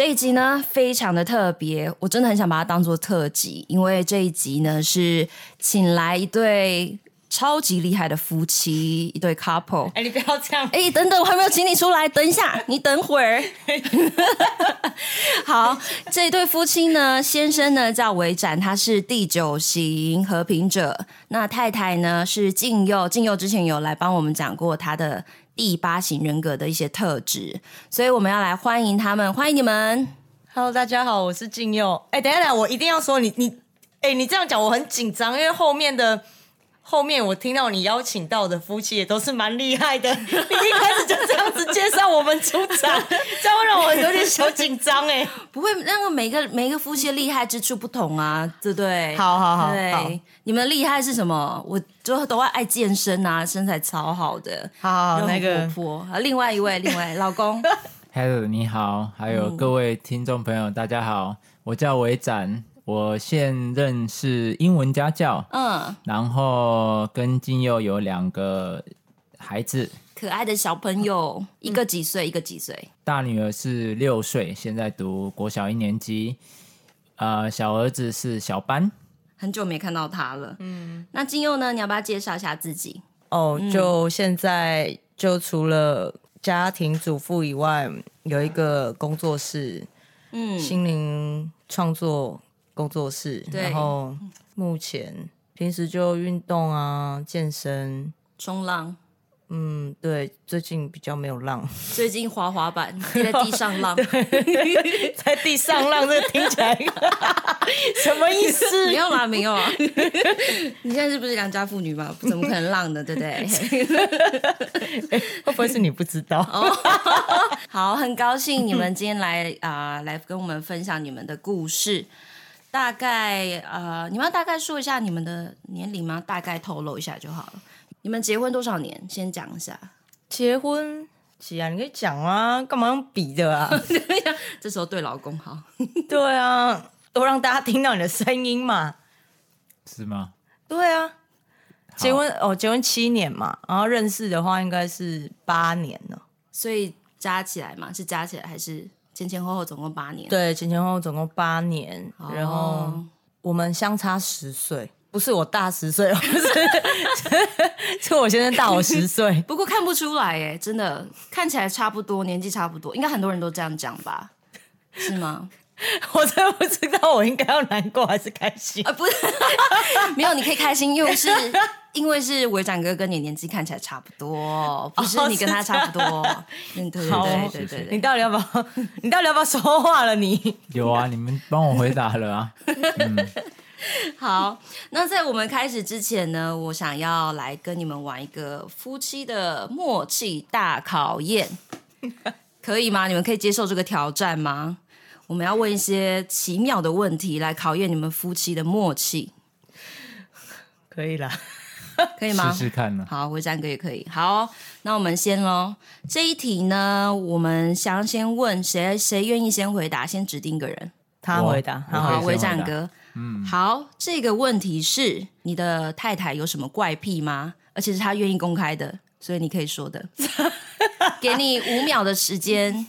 这一集呢，非常的特别，我真的很想把它当做特辑，因为这一集呢是请来一对。超级厉害的夫妻，一对 couple。哎、欸，你不要这样！哎、欸，等等，我还没有请你出来，等一下，你等会儿。好，这一对夫妻呢，先生呢叫维展，他是第九型和平者。那太太呢是静佑，静佑之前有来帮我们讲过他的第八型人格的一些特质，所以我们要来欢迎他们，欢迎你们。Hello，大家好，我是静佑。哎、等一下，等下，我一定要说你，你，哎、你这样讲我很紧张，因为后面的。后面我听到你邀请到的夫妻也都是蛮厉害的，你一开始就这样子介绍我们出场，这样会让我有点小紧张哎。不会，那个每个每个夫妻的厉害之处不同啊，对不对？好好好，对，好你们的厉害是什么？我就都会爱健身啊，身材超好的，好，好，那个活泼。啊，另外一位，另外老公，Hello，你好，还有各位听众朋友，嗯、大家好，我叫维展。我现任是英文家教，嗯，然后跟金佑有两个孩子，可爱的小朋友，一个几岁，嗯、一个几岁？大女儿是六岁，现在读国小一年级，呃，小儿子是小班，很久没看到他了，嗯，那金佑呢？你要不要介绍一下自己？哦，就现在就除了家庭主妇以外，有一个工作室，嗯，心灵创作。工作室，然后目前平时就运动啊，健身、冲浪。嗯，对，最近比较没有浪。最近滑滑板，在地上浪，在地上浪，这个听起来 什么意思？没有啦，没有啊。你现在是不是良家妇女嘛？怎么可能浪的，对不对？会不会是你不知道？哦，好，很高兴你们今天来啊、呃，来跟我们分享你们的故事。大概呃，你们要大概说一下你们的年龄吗？大概透露一下就好了。你们结婚多少年？先讲一下。结婚，是啊，你可以讲啊，干嘛用比的啊？这时候对老公好。对啊，都让大家听到你的声音嘛。是吗？对啊。结婚哦，结婚七年嘛，然后认识的话应该是八年了。所以加起来嘛，是加起来还是？前前后后总共八年，对，前前后后总共八年，哦、然后我们相差十岁，不是我大十岁，不是，是我先生大我十岁。不过看不出来，哎，真的看起来差不多，年纪差不多，应该很多人都这样讲吧？是吗？我真的不知道，我应该要难过还是开心啊？不是，没有，你可以开心，因为是。因为是伟展哥跟你年纪看起来差不多，不是你跟他差不多。嗯，对对对对对，你到底要不要？你到底要不要说话了？你有啊，你们帮我回答了啊。嗯，好，那在我们开始之前呢，我想要来跟你们玩一个夫妻的默契大考验，可以吗？你们可以接受这个挑战吗？我们要问一些奇妙的问题来考验你们夫妻的默契，可以啦。可以吗？试试看呢。好，回战哥也可以。好，那我们先喽。这一题呢，我们想先问谁？谁愿意先回答？先指定一个人，他回答。好，回战哥。嗯，好。这个问题是：你的太太有什么怪癖吗？而且是他愿意公开的，所以你可以说的。给你五秒的时间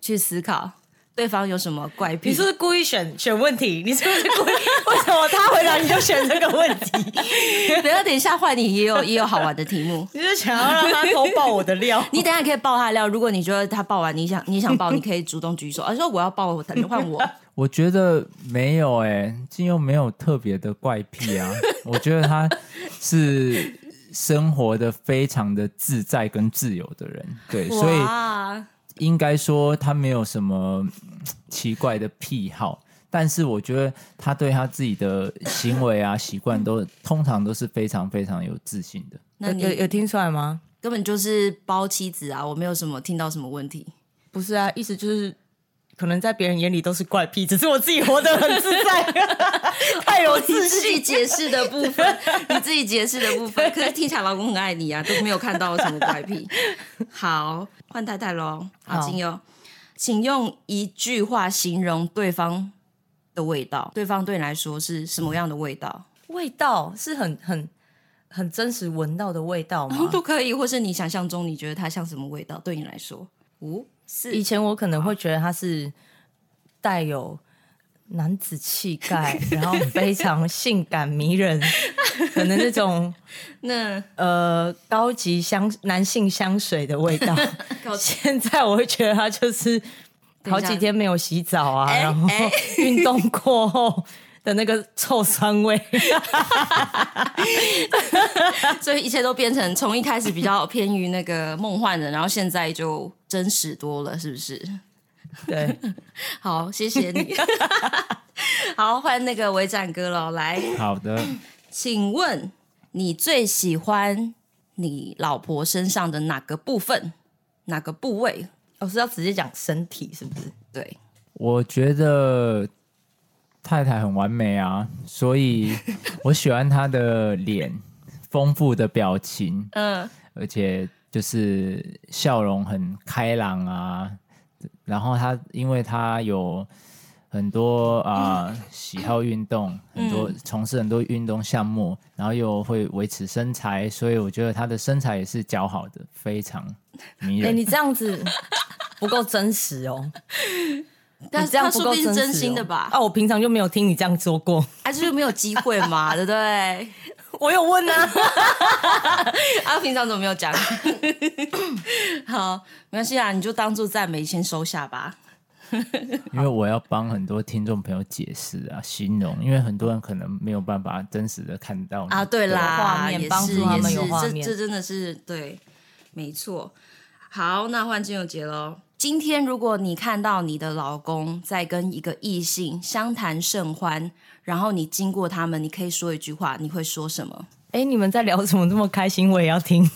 去思考。对方有什么怪癖？你是不是故意选选问题？你是不是故意？为什么他回答你就选这个问题？等下等一下换你也有也有好玩的题目。你是想要让他偷爆我的料？你等下可以爆他的料。如果你觉得他爆完，你想你想爆，你可以主动举手。而说我要爆，我换我。我觉得没有哎、欸，静祐没有特别的怪癖啊。我觉得他是生活的非常的自在跟自由的人。对，所以。应该说他没有什么奇怪的癖好，但是我觉得他对他自己的行为啊、习惯都通常都是非常非常有自信的。那你有有听出来吗？根本就是包妻子啊！我没有什么听到什么问题。不是啊，意思就是可能在别人眼里都是怪癖，只是我自己活得很自在，太有自信。你 自己解释的部分，你自己解释的部分，可是听起来老公很爱你啊，都没有看到什么怪癖。好。换太太喽，好，静祐，好请用一句话形容对方的味道。对方对你来说是什么样的味道？味道是很很很真实闻到的味道吗？都可以，或是你想象中你觉得它像什么味道？对你来说，五四。以前我可能会觉得他是带有男子气概，然后非常性感迷人，可能那种 那呃高级香男性香水的味道。现在我会觉得他就是好几天没有洗澡啊，然后运动过后。的那个臭酸味，所以一切都变成从一开始比较偏于那个梦幻的，然后现在就真实多了，是不是？对，好，谢谢你。好，换那个维展哥了，来，好的，请问你最喜欢你老婆身上的哪个部分？哪个部位？我、哦、是要直接讲身体，是不是？对，我觉得。太太很完美啊，所以 我喜欢她的脸，丰富的表情，嗯，而且就是笑容很开朗啊。然后她，因为她有很多啊、呃、喜好运动，很多从事很多运动项目，然后又会维持身材，所以我觉得她的身材也是姣好的，非常迷人。欸，你这样子不够真实哦。但是这样说不定是真心的吧？啊，我平常就没有听你这样说过，还是就没有机会嘛？对不对？我有问啊，啊，平常怎么没有讲？好，没关系啊，你就当做赞美，先收下吧。因为我要帮很多听众朋友解释啊，形容，因为很多人可能没有办法真实的看到啊。对啦，画面帮助他们有画面，这这真的是对，没错。好，那换金友杰喽。今天如果你看到你的老公在跟一个异性相谈甚欢，然后你经过他们，你可以说一句话，你会说什么？哎，你们在聊什么这么开心？我也要听。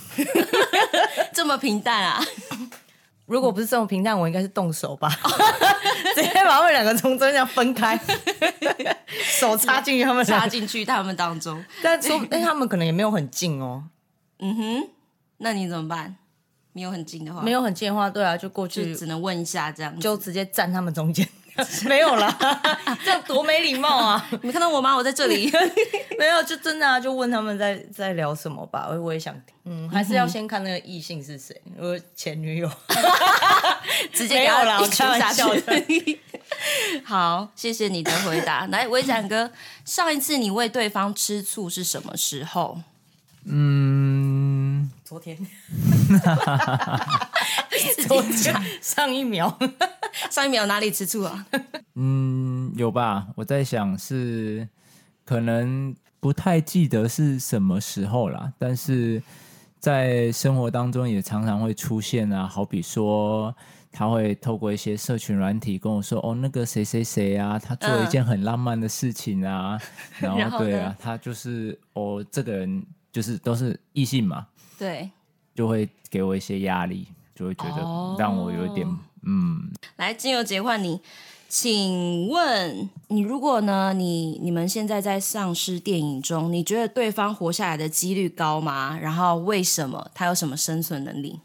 这么平淡啊？如果不是这么平淡，我应该是动手吧？直接把他们两个从中间分开，手插进去他们插进去他们当中。但说，但他们可能也没有很近哦。嗯哼，那你怎么办？没有很近的话，没有很近的话，对啊，就过去，只能问一下这样，就直接站他们中间，没有啦，这样多没礼貌啊！你看到我吗？我在这里，没有，就真的啊，就问他们在在聊什么吧，我我也想听，嗯，还是要先看那个异性是谁，我前女友，直接给他了，开玩笑的。好，谢谢你的回答。来，维展哥，上一次你为对方吃醋是什么时候？嗯，昨天。昨天上一秒，上一秒哪里吃醋啊？嗯，有吧？我在想是可能不太记得是什么时候啦，但是在生活当中也常常会出现啊。好比说，他会透过一些社群软体跟我说：“哦，那个谁谁谁啊，他做了一件很浪漫的事情啊。嗯”然后对啊，他就是哦，这个人就是都是异性嘛。对。就会给我一些压力，就会觉得让我有点、oh. 嗯。来，金友杰换你，请问你如果呢？你你们现在在丧尸电影中，你觉得对方活下来的几率高吗？然后为什么？他有什么生存能力？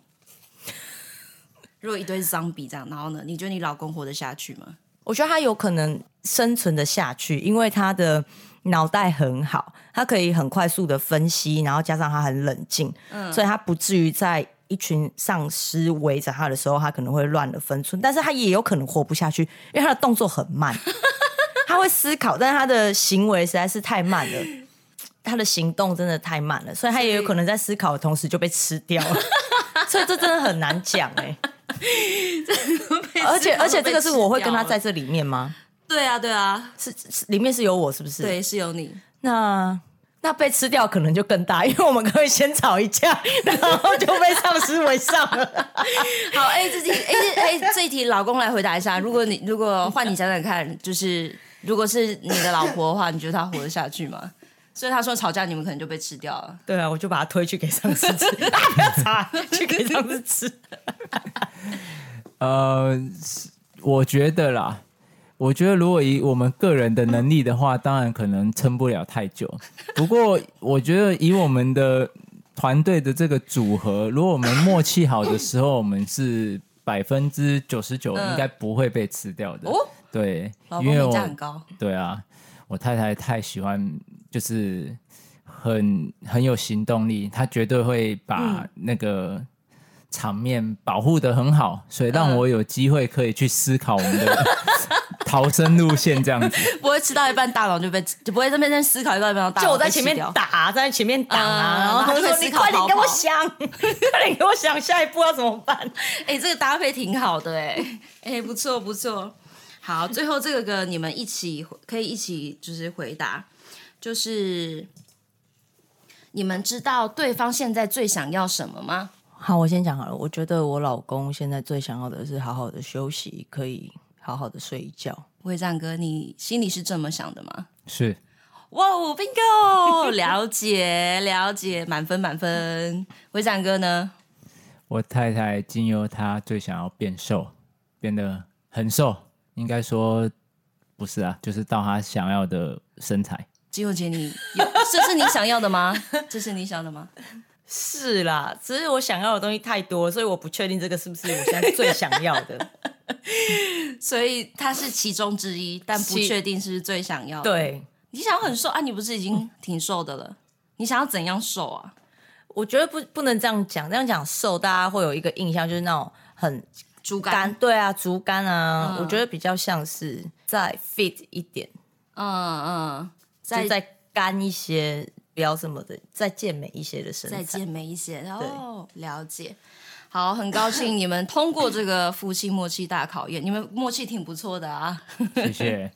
如果一堆丧尸这样，然后呢？你觉得你老公活得下去吗？我觉得他有可能生存的下去，因为他的。脑袋很好，他可以很快速的分析，然后加上他很冷静，嗯，所以他不至于在一群丧尸围着他的时候，他可能会乱了分寸。但是他也有可能活不下去，因为他的动作很慢，他会思考，但是他的行为实在是太慢了，他的行动真的太慢了，所以他也有可能在思考的同时就被吃掉了。所以这真的很难讲哎、欸，而且而且这个是我会跟他在这里面吗？对啊，对啊，是是里面是有我，是不是？对，是有你。那那被吃掉可能就更大，因为我们可以先吵一架，然后就被丧尸围上了。好，哎，这题，哎哎，这一题，老公来回答一下。如果你如果换你想想看，就是如果是你的老婆的话，你觉得她活得下去吗？所以他说吵架，你们可能就被吃掉了。对啊，我就把他推去给丧尸吃，啊不要吵，去给丧尸吃。呃，我觉得啦。我觉得，如果以我们个人的能力的话，当然可能撑不了太久。不过，我觉得以我们的团队的这个组合，如果我们默契好的时候，我们是百分之九十九应该不会被吃掉的。哦，对，因为我很高。对啊，我太太太喜欢，就是很很有行动力，她绝对会把那个场面保护的很好，所以让我有机会可以去思考我们的。逃生路线这样子，不会吃到一半大脑就被就不会在那边思考一半，大脑就我在前面打，在前面打啊，然后他说你快点给我想，快点给我想下一步要怎么办？哎，这个搭配挺好的哎，哎，不错不错。好，最后这个个你们一起可以一起就是回答，就是你们知道对方现在最想要什么吗？好，我先讲好了。我觉得我老公现在最想要的是好好的休息，可以好好的睡一觉。威战哥，你心里是这么想的吗？是。哇哦，bingo，了解了解，满分满分。威战哥呢？我太太经由她最想要变瘦，变得很瘦。应该说不是啊，就是到她想要的身材。经由姐，你有这是你想要的吗？这是你想的吗？是啦，只是我想要的东西太多，所以我不确定这个是不是我现在最想要的。所以他是其中之一，但不确定是不是最想要的。对，你想要很瘦啊？你不是已经挺瘦的了？嗯、你想要怎样瘦啊？我觉得不不能这样讲，这样讲瘦，大家会有一个印象，就是那种很竹竿。对啊，竹竿啊、嗯，我觉得比较像是再 fit 一点，嗯嗯，再再干一些。不要这么的，再健美一些的身材，再健美一些，然后了解。好，很高兴你们通过这个夫妻默契大考验，你们默契挺不错的啊。谢谢。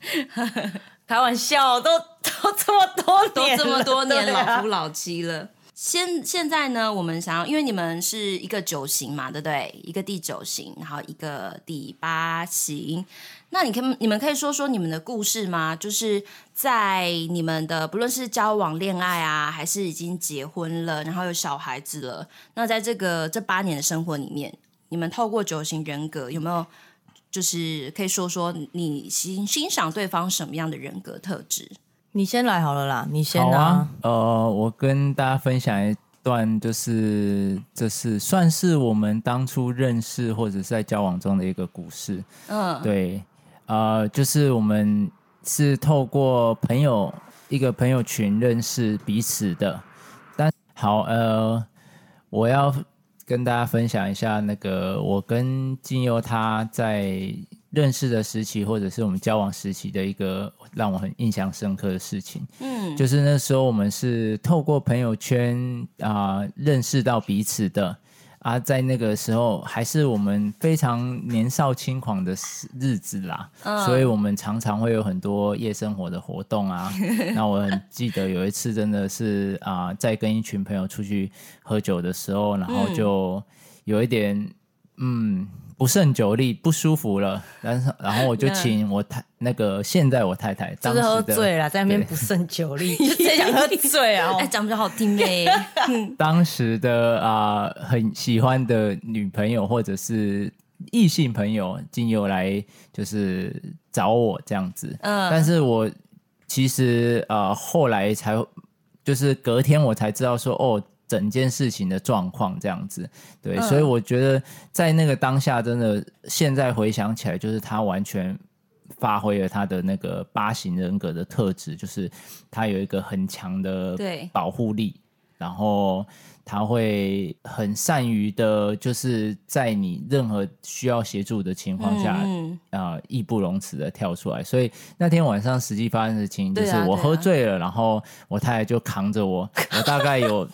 开玩笑，都都这么多年，都这么多年，老夫老妻了。现现在呢，我们想要，因为你们是一个九型嘛，对不对？一个第九型，然后一个第八型。那你可以，你们可以说说你们的故事吗？就是在你们的不论是交往、恋爱啊，还是已经结婚了，然后有小孩子了。那在这个这八年的生活里面，你们透过九型人格有没有，就是可以说说你欣欣赏对方什么样的人格特质？你先来好了啦，你先啊。啊呃，我跟大家分享一段，就是这是算是我们当初认识或者是在交往中的一个故事。嗯，对。呃，就是我们是透过朋友一个朋友群认识彼此的。但好，呃，我要跟大家分享一下那个我跟金佑他在认识的时期，或者是我们交往时期的一个让我很印象深刻的事情。嗯，就是那时候我们是透过朋友圈啊，呃，认识到彼此的。啊，在那个时候还是我们非常年少轻狂的日子啦，嗯，所以我们常常会有很多夜生活的活动啊。那我很记得有一次真的是啊，在跟一群朋友出去喝酒的时候，然后就有一点嗯。嗯不胜酒力，不舒服了，然后然后我就请我太那个现在我太太，当时喝醉了，在那边不胜酒力，就想喝醉啊，哎，讲比较好听呗。当时的啊、呃，很喜欢的女朋友或者是异性朋友，经由来就是找我这样子，嗯，但是我其实啊、呃，后来才就是隔天我才知道说哦。整件事情的状况这样子，对、嗯，所以我觉得在那个当下，真的现在回想起来，就是他完全发挥了他的那个八型人格的特质，就是他有一个很强的保护力，然后他会很善于的，就是在你任何需要协助的情况下，啊、嗯呃，义不容辞的跳出来。所以那天晚上实际发生的事情，就是我喝醉了，然后我太太就扛着我，我大概有。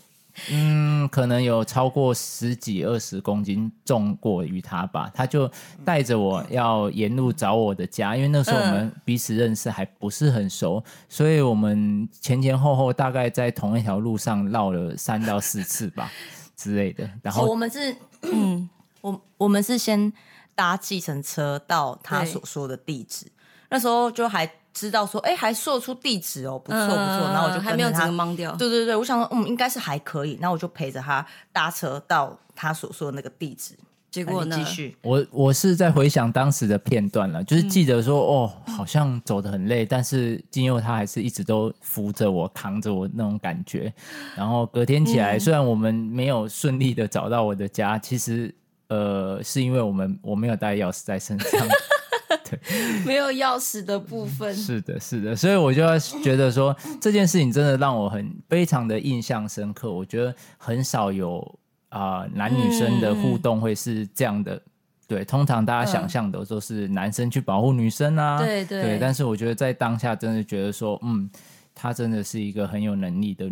嗯，可能有超过十几二十公斤重过于他吧。他就带着我要沿路找我的家，因为那时候我们彼此认识还不是很熟，所以我们前前后后大概在同一条路上绕了三到四次吧 之类的。然后我们是，嗯，我我们是先搭计程车到他所说的地址，那时候就还。知道说，哎、欸，还说出地址哦，不错不错，然后我就还没有整个懵掉。对对对，我想说，嗯，应该是还可以，然后我就陪着他搭车到他所说的那个地址。结果呢？继续，我我是在回想当时的片段了，就是记得说，哦，好像走得很累，但是金佑他还是一直都扶着我，扛着我那种感觉。然后隔天起来，虽然我们没有顺利的找到我的家，其实呃，是因为我们我没有带钥匙在身上。对，没有钥匙的部分。是的，是的，所以我就要觉得说这件事情真的让我很非常的印象深刻。我觉得很少有啊、呃、男女生的互动会是这样的对，通常大家想象的都是男生去保护女生啊，嗯、对对对。但是我觉得在当下，真的觉得说，嗯，她真的是一个很有能力的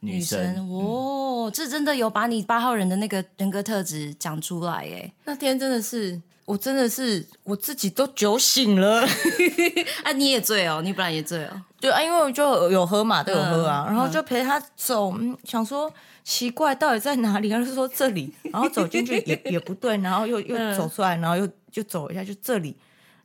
女生。女生哦，这真的有把你八号人的那个人格特质讲出来耶。那天真的是，我真的是我自己都酒醒了。啊，你也醉哦，你本来也醉哦。对啊，因为我就有喝嘛，都有喝啊，嗯、然后就陪他走，嗯、想说。奇怪，到底在哪里？他就说这里，然后走进去也也不对，然后又又走出来，然后又就走一下，就这里，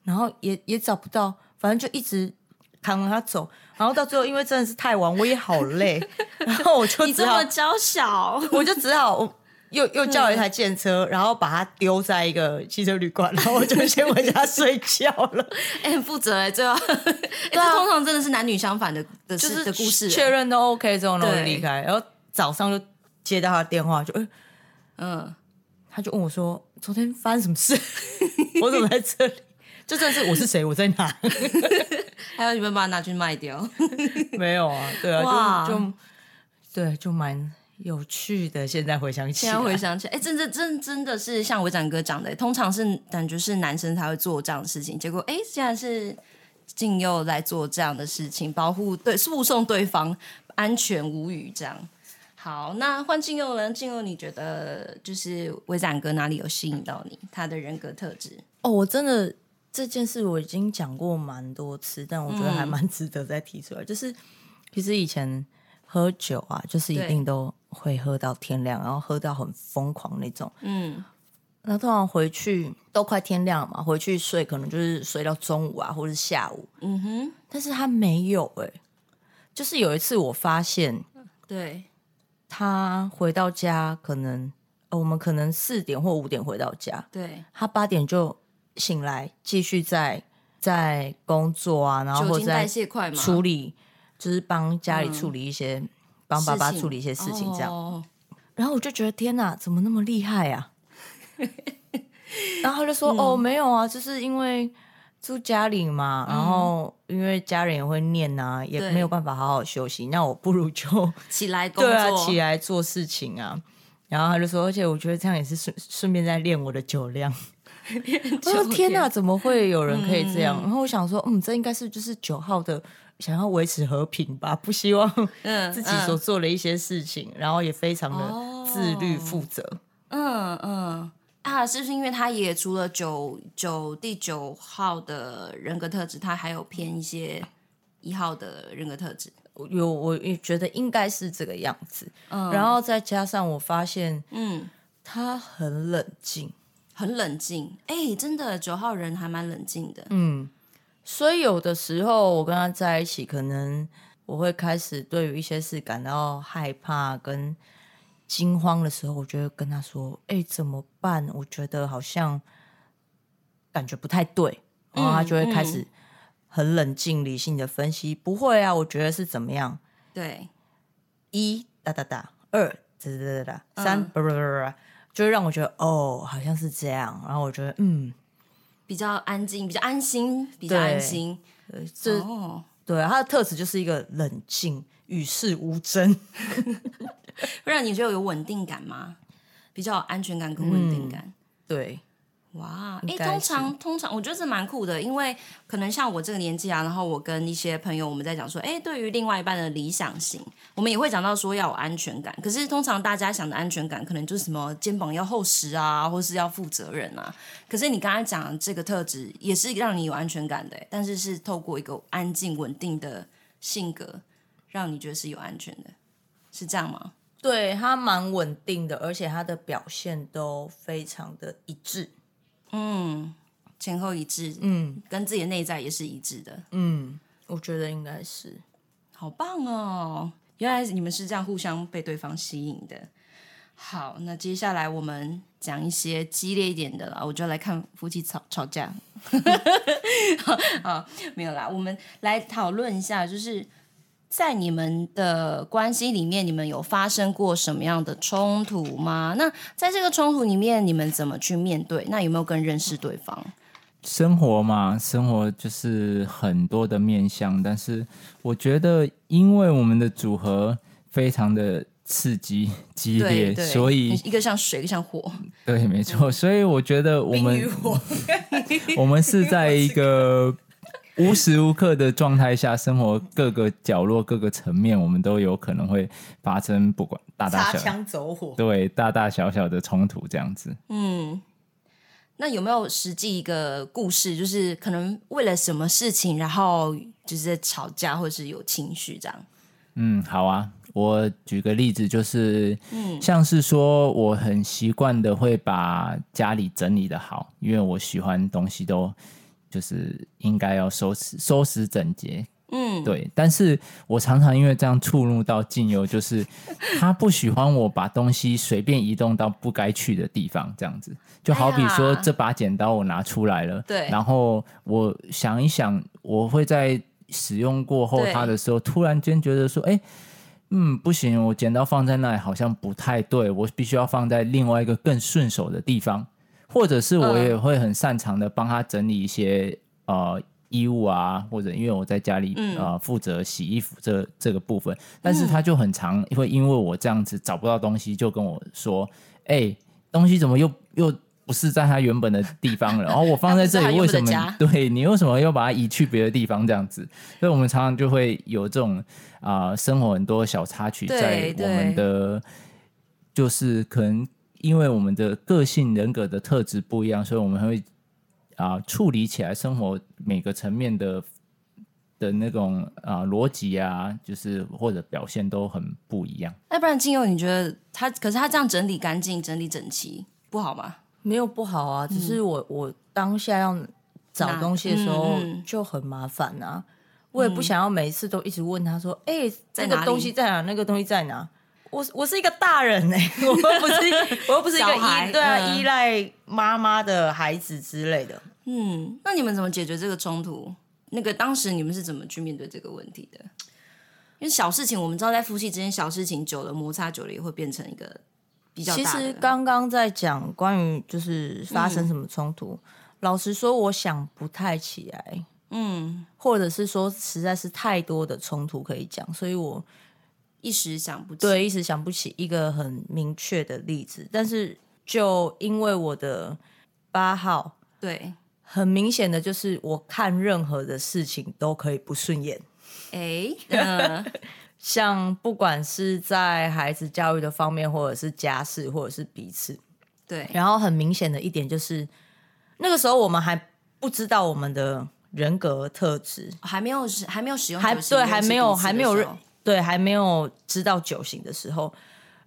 然后也也找不到，反正就一直扛着他走，然后到最后，因为真的是太晚，我也好累，然后我就你这么娇小，我就只好我又又叫了一台电车，然后把它丢在一个汽车旅馆，然后我就先回家睡觉了。哎、欸，很负责哎、欸，最后，哎、欸，这通常真的是男女相反的的就是的故事，确认都 OK 之后，然后离开，然后早上就。接到他的电话就，嗯，他就问我说：“昨天发生什么事？我怎么在这里？就真的是我是谁？我在哪？还有你们把它拿去卖掉？没有啊，对啊，哇就就对，就蛮有趣的。现在回想起来，现在回想起来，哎、欸，真的真真的是像伟展哥讲的，通常是感觉是男生才会做这样的事情，结果哎，竟然是静佑来做这样的事情，保护对诉讼对方安全无虞这样。好，那换静佑了。静佑，你觉得就是伟展哥哪里有吸引到你？他的人格特质？哦，我真的这件事我已经讲过蛮多次，但我觉得还蛮值得再提出来。嗯、就是其实以前喝酒啊，就是一定都会喝到天亮，然后喝到很疯狂那种。嗯，那通常回去都快天亮了嘛，回去睡可能就是睡到中午啊，或者是下午。嗯哼，但是他没有哎、欸，就是有一次我发现，对。他回到家，可能我们可能四点或五点回到家，对，他八点就醒来，继续在在工作啊，然后或者在处理，就是帮家里处理一些，嗯、帮爸爸处理一些事情这样。哦、然后我就觉得天哪，怎么那么厉害啊？然后他就说：“嗯、哦，没有啊，就是因为。”住家里嘛，然后因为家人也会念啊，嗯、也没有办法好好休息，那我不如就 起来工作，对啊，起来做事情啊。然后他就说，而且我觉得这样也是顺顺便在练我的酒量。我说天哪，怎么会有人可以这样？嗯、然后我想说，嗯，这应该是就是九号的想要维持和平吧，不希望 自己所做的一些事情，嗯嗯、然后也非常的自律负责。嗯嗯。嗯啊，是不是因为他也除了九九第九号的人格特质，他还有偏一些一号的人格特质？有，我也觉得应该是这个样子。嗯，然后再加上我发现，嗯，他很冷静，很冷静。哎，真的，九号人还蛮冷静的。嗯，所以有的时候我跟他在一起，可能我会开始对于一些事感到害怕跟。惊慌的时候，我就会跟他说：“哎、欸，怎么办？我觉得好像感觉不太对。”然后他就会开始很冷静、理性的分析：“嗯嗯、不会啊，我觉得是怎么样？对，一哒哒哒，二哒哒哒哒，三就会让我觉得哦，好像是这样。然后我觉得嗯，比较安静，比较安心，比较安心。对，这哦，对，他的特质就是一个冷静、与世无争。”不然你觉得有稳定感吗？比较有安全感跟稳定感。嗯、对，哇，哎，通常通常我觉得这蛮酷的，因为可能像我这个年纪啊，然后我跟一些朋友我们在讲说，哎，对于另外一半的理想型，我们也会讲到说要有安全感。可是通常大家想的安全感，可能就是什么肩膀要厚实啊，或是要负责任啊。可是你刚才讲的这个特质，也是让你有安全感的，但是是透过一个安静稳定的性格，让你觉得是有安全的，是这样吗？对，他蛮稳定的，而且他的表现都非常的一致，嗯，前后一致，嗯，跟自己的内在也是一致的，嗯，我觉得应该是，好棒哦！原来你们是这样互相被对方吸引的。好，那接下来我们讲一些激烈一点的了，我就来看夫妻吵吵架。好，没有啦，我们来讨论一下，就是。在你们的关系里面，你们有发生过什么样的冲突吗？那在这个冲突里面，你们怎么去面对？那有没有更认识对方？生活嘛，生活就是很多的面向，但是我觉得，因为我们的组合非常的刺激激烈，所以一个像水，一个像火。对，没错。所以我觉得我们 我们是在一个无时无刻的状态下，生活各个角落、各个层面，我们都有可能会发生，不管大大小小，擦枪走火，对，大大小小的冲突这样子。嗯，那有没有实际一个故事，就是可能为了什么事情，然后就是在吵架，或者是有情绪这样？嗯，好啊，我举个例子，就是，嗯，像是说，我很习惯的会把家里整理的好，因为我喜欢东西都就是应该要收拾收拾整洁，嗯，对。但是我常常因为这样触怒到静佑，就是 他不喜欢我把东西随便移动到不该去的地方，这样子。就好比说，这把剪刀我拿出来了，对，然后我想一想，我会在。使用过后，它的时候突然间觉得说：“哎，嗯，不行，我剪刀放在那里好像不太对，我必须要放在另外一个更顺手的地方。”或者是我也会很擅长的帮他整理一些呃衣物啊，或者因为我在家里呃负责洗衣服这这个部分，但是他就很常会因为我这样子找不到东西，就跟我说：“哎，东西怎么又又？”不是在他原本的地方了，然后我放在这里，为什么？对，你为什么要把它移去别的地方？这样子，所以我们常常就会有这种啊、呃，生活很多小插曲在我们的，就是可能因为我们的个性人格的特质不一样，所以我们会啊、呃、处理起来生活每个层面的的那种啊、呃、逻辑啊，就是或者表现都很不一样。那不然金佑，你觉得他可是他这样整理干净、整理整齐不好吗？没有不好啊，只是我、嗯、我当下要找东西的时候就很麻烦啊。嗯、我也不想要每一次都一直问他说：“哎、嗯，这个东西在哪？那个东西在哪？”我我是一个大人哎、欸，我又不是 我又不是一个依对啊、嗯、依赖妈妈的孩子之类的。嗯，那你们怎么解决这个冲突？那个当时你们是怎么去面对这个问题的？因为小事情我们知道，在夫妻之间小事情久了摩擦久了也会变成一个比较。其实刚刚在讲关于就是发生什么冲突，嗯、老实说，我想不太起来，嗯，或者是说实在是太多的冲突可以讲，所以我一时想不起，对，一时想不起一个很明确的例子。但是就因为我的八号，对，很明显的就是我看任何的事情都可以不顺眼，哎，嗯。像不管是在孩子教育的方面，或者是家事，或者是彼此，对。然后很明显的一点就是，那个时候我们还不知道我们的人格特质，还没有使还没有使用，还对，还没有还没有对，还没有知道酒醒的时候。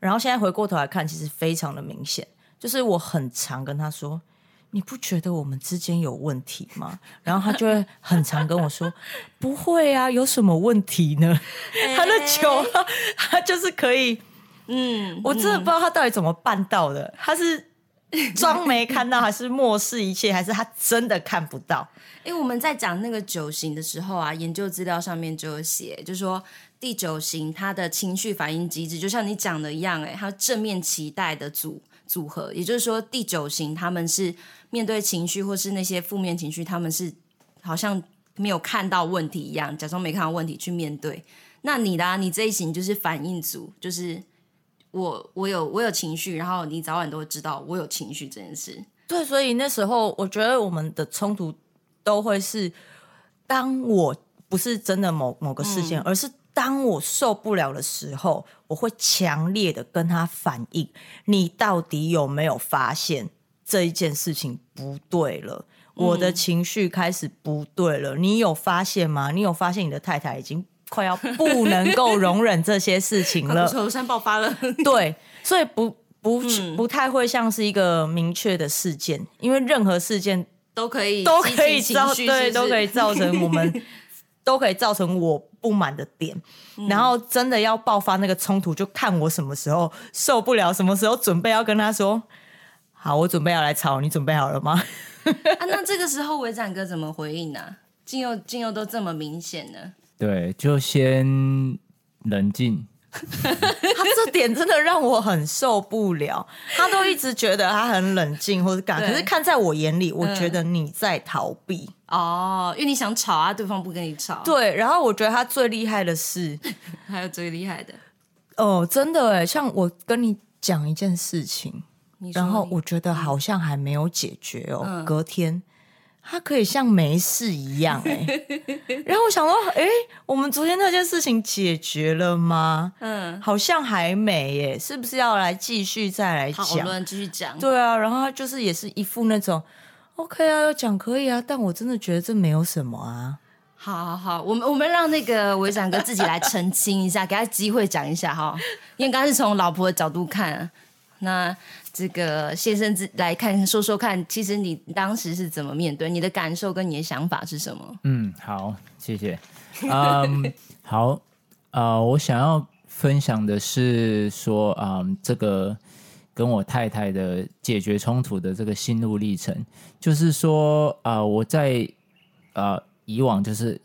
然后现在回过头来看，其实非常的明显，就是我很常跟他说。你不觉得我们之间有问题吗？然后他就会很常跟我说：“不会啊，有什么问题呢？”欸、他的酒，他就是可以，嗯，我真的不知道他到底怎么办到的。他是 装没看到，还是漠视一切，还是他真的看不到？因为我们在讲那个九型的时候啊，研究资料上面就有写，就是说第九型他的情绪反应机制，就像你讲的一样，哎，他正面期待的组组合，也就是说第九型他们是。面对情绪或是那些负面情绪，他们是好像没有看到问题一样，假装没看到问题去面对。那你呢？你这一型就是反应组，就是我我有我有情绪，然后你早晚都会知道我有情绪这件事。对，所以那时候我觉得我们的冲突都会是，当我不是真的某某个事件，嗯、而是当我受不了的时候，我会强烈的跟他反应：你到底有没有发现？这一件事情不对了，我的情绪开始不对了。嗯、你有发现吗？你有发现你的太太已经快要不能够容忍这些事情了？火山爆发了。对，所以不不、嗯、不太会像是一个明确的事件，因为任何事件都可以都可以造对都可以造成我们 都可以造成我不满的点。嗯、然后真的要爆发那个冲突，就看我什么时候受不了，什么时候准备要跟他说。好，我准备要来吵，你准备好了吗？啊，那这个时候伟展哥怎么回应呢、啊？静佑，静佑都这么明显呢？对，就先冷静。他这点真的让我很受不了。他都一直觉得他很冷静或者干，对可是看在我眼里，我觉得你在逃避。嗯、哦，因为你想吵啊，对方不跟你吵。对，然后我觉得他最厉害的是，还有最厉害的。哦，真的哎，像我跟你讲一件事情，然后我觉得好像还没有解决哦，嗯、隔天。他可以像没事一样哎、欸，然后我想说，哎、欸，我们昨天那件事情解决了吗？嗯，好像还没耶、欸，是不是要来继续再来讲？讨论继续讲。对啊，然后他就是也是一副那种，OK 啊，要讲可以啊，但我真的觉得这没有什么啊。好好好，我们我们让那个伟展哥自己来澄清一下，给他机会讲一下哈，因为刚刚是从老婆的角度看，那。这个先生自来看说说看，其实你当时是怎么面对？你的感受跟你的想法是什么？嗯，好，谢谢。嗯、好，呃，我想要分享的是说，嗯，这个跟我太太的解决冲突的这个心路历程，就是说，啊、我在呃以往就是。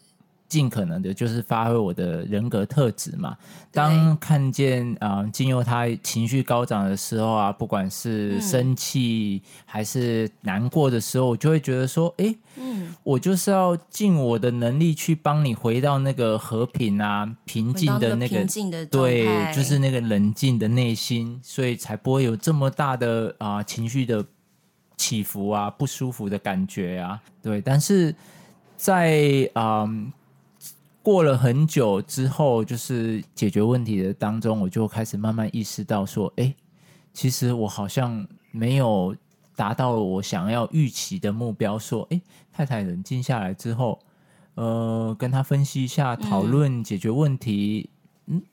尽可能的，就是发挥我的人格特质嘛。当看见啊，金佑他情绪高涨的时候啊，不管是生气还是难过的时候，我就会觉得说，哎，嗯，我就是要尽我的能力去帮你回到那个和平啊、平静的那个，对，就是那个冷静的内心，所以才不会有这么大的啊情绪的起伏啊、不舒服的感觉啊。对，但是在啊。过了很久之后，就是解决问题的当中，我就开始慢慢意识到说，哎，其实我好像没有达到我想要预期的目标。说，哎，太太冷静下来之后，呃，跟他分析一下，讨论解决问题，嗯，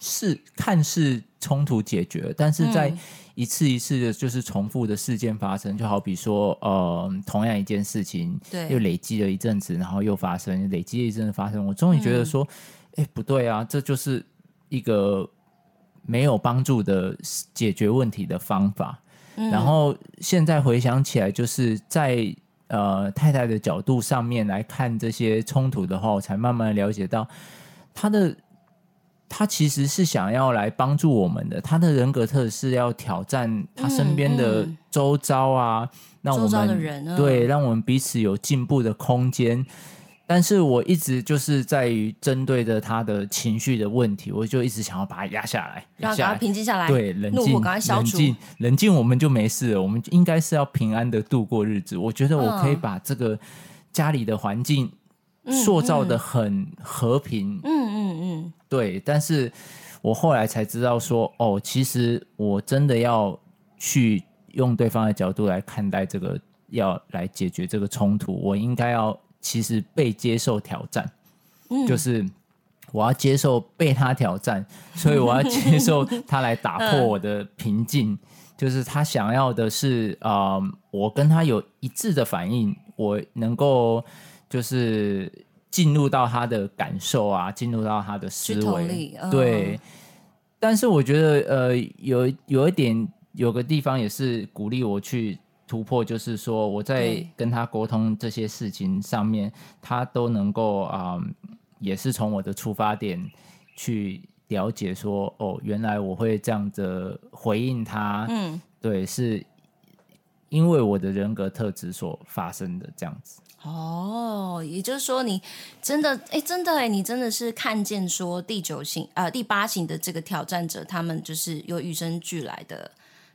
是看似冲突解决，但是在。一次一次的，就是重复的事件发生，就好比说，呃，同样一件事情，对，又累积了一阵子，然后又发生，累积了一阵子发生，我终于觉得说，哎、嗯，不对啊，这就是一个没有帮助的解决问题的方法。嗯、然后现在回想起来，就是在呃太太的角度上面来看这些冲突的话，我才慢慢了解到他的。他其实是想要来帮助我们的，他的人格特质是要挑战他身边的周遭啊，让我们对，让我们彼此有进步的空间。但是我一直就是在于针对着他的情绪的问题，我就一直想要把他压下来，让他平静下来，对，冷静，冷静，冷静，我们就没事了。我们应该是要平安的度过日子。我觉得我可以把这个家里的环境。塑造的很和平，嗯嗯嗯，嗯，对。但是我后来才知道说，哦，其实我真的要去用对方的角度来看待这个，要来解决这个冲突，我应该要其实被接受挑战，嗯，就是我要接受被他挑战，所以我要接受他来打破我的平静，嗯，就是他想要的是啊，呃，我跟他有一致的反应，我能够。就是进入到他的感受啊，进入到他的思维，哦、对。但是我觉得，呃，有有一点，有个地方也是鼓励我去突破，就是说我在跟他沟通这些事情上面，他都能够啊、呃，也是从我的出发点去了解说，哦，原来我会这样子回应他，嗯，对，是因为我的人格特质所发生的这样子。哦，也就是说，你真的哎，真的哎，你真的是看见说第九型呃第八型的这个挑战者，他们就是有与生俱来的，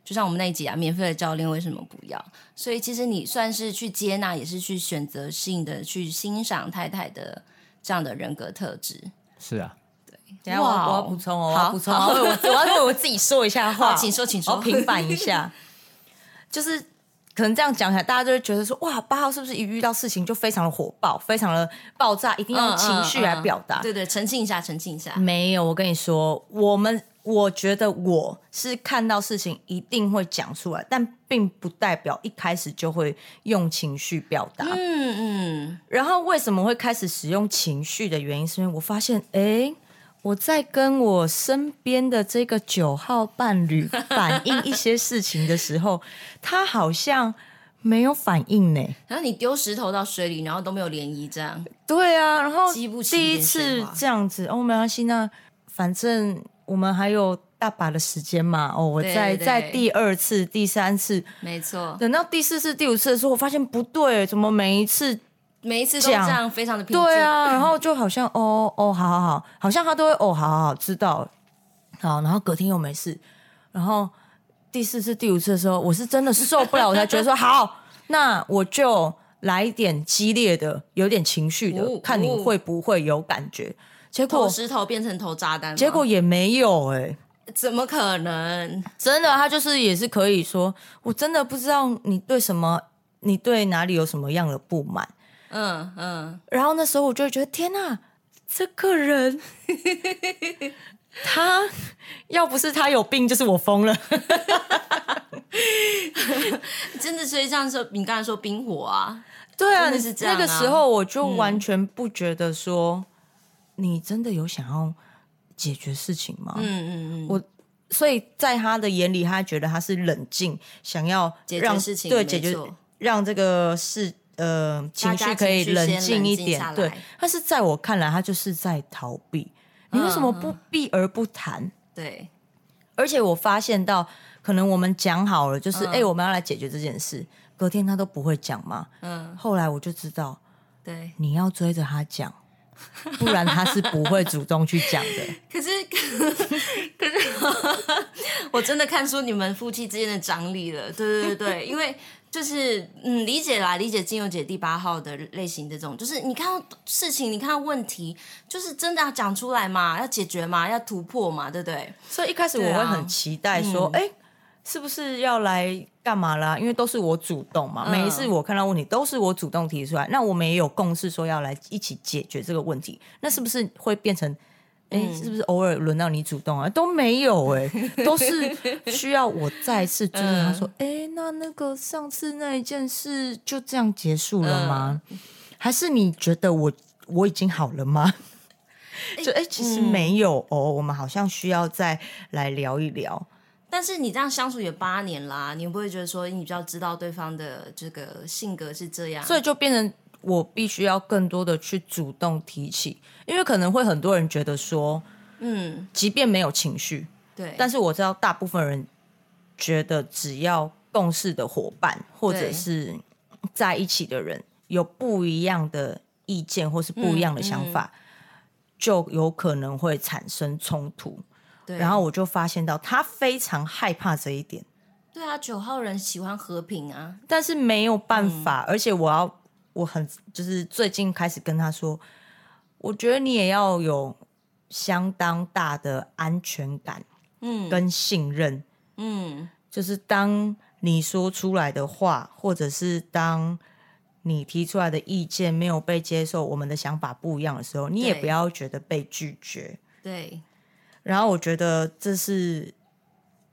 就像我们那一集啊，免费的教练为什么不要？所以其实你算是去接纳，也是去选择性的去欣赏太太的这样的人格特质。是啊，对。等下我我要补充哦，我要补充，我我要为我自己说一下话，请说，请说，平反一下，就是。可能这样讲起来，大家就会觉得说：“哇，八号是不是一遇到事情就非常的火爆，非常的爆炸，一定要用情绪来表达？”嗯嗯嗯、对对，澄清一下，澄清一下。没有，我跟你说，我们我觉得我是看到事情一定会讲出来，但并不代表一开始就会用情绪表达。嗯嗯。然后为什么会开始使用情绪的原因，是因为我发现，哎。我在跟我身边的这个九号伴侣 反映一些事情的时候，他好像没有反应呢。然后你丢石头到水里，然后都没有涟漪，这样。对啊，然后第一次这样子哦，没关系，那反正我们还有大把的时间嘛。哦，我在在第二次、第三次，没错。等到第四次、第五次的时候，我发现不对，怎么每一次。每一次都这样，非常的平静。对啊，然后就好像哦哦，好好好，好像他都会哦，好好好，知道。好，然后隔天又没事，然后第四次、第五次的时候，我是真的受不了，我才觉得说 好，那我就来一点激烈的，有点情绪的，哦、看你会不会有感觉。结果投石头变成投炸弹，结果也没有哎、欸，怎么可能？真的，他就是也是可以说，我真的不知道你对什么，你对哪里有什么样的不满。嗯嗯，然后那时候我就会觉得天哪，这个人，他要不是他有病，就是我疯了。真的，所以像说你刚才说冰火啊，对啊，是这样啊，那个时候我就完全不觉得说、嗯、你真的有想要解决事情吗？嗯嗯嗯，我所以在他的眼里，他觉得他是冷静，想要解决事情，对，解决让这个事。呃，情绪可以冷静一点，对。但是在我看来，他就是在逃避。你为什么不避而不谈？嗯、对。而且我发现到，可能我们讲好了，就是哎、嗯欸，我们要来解决这件事。隔天他都不会讲嘛。嗯。后来我就知道，对，你要追着他讲，不然他是不会主动去讲的。可是，可是，我真的看出你们夫妻之间的张力了。对对对对，因为。就是嗯，理解啦，理解金友姐第八号的类型这种，就是你看到事情，你看到问题，就是真的要讲出来嘛，要解决嘛，要突破嘛，对不对？所以一开始我会很期待说，哎、啊嗯，是不是要来干嘛啦？因为都是我主动嘛，每一次我看到问题都是我主动提出来，那我们也有共识说要来一起解决这个问题，那是不是会变成？哎、欸，是不是偶尔轮到你主动啊？都没有哎、欸，都是需要我再次追问他说，哎、嗯欸，那那个上次那一件事就这样结束了吗？嗯、还是你觉得我我已经好了吗？欸、就哎、欸，其实没有哦，我们好像需要再来聊一聊。但是你这样相处也八年啦，你不会觉得说你比较知道对方的这个性格是这样，所以就变成。我必须要更多的去主动提起，因为可能会很多人觉得说，嗯，即便没有情绪，对，但是我知道大部分人觉得只要共事的伙伴或者是在一起的人有不一样的意见或是不一样的想法，嗯嗯，就有可能会产生冲突。对，然后我就发现到他非常害怕这一点。对啊，九号人喜欢和平啊，但是没有办法，嗯，而且我要。我很就是最近开始跟他说，我觉得你也要有相当大的安全感，嗯，跟信任，嗯，就是当你说出来的话，或者是当你提出来的意见没有被接受，我们的想法不一样的时候，你也不要觉得被拒绝，对。然后我觉得这是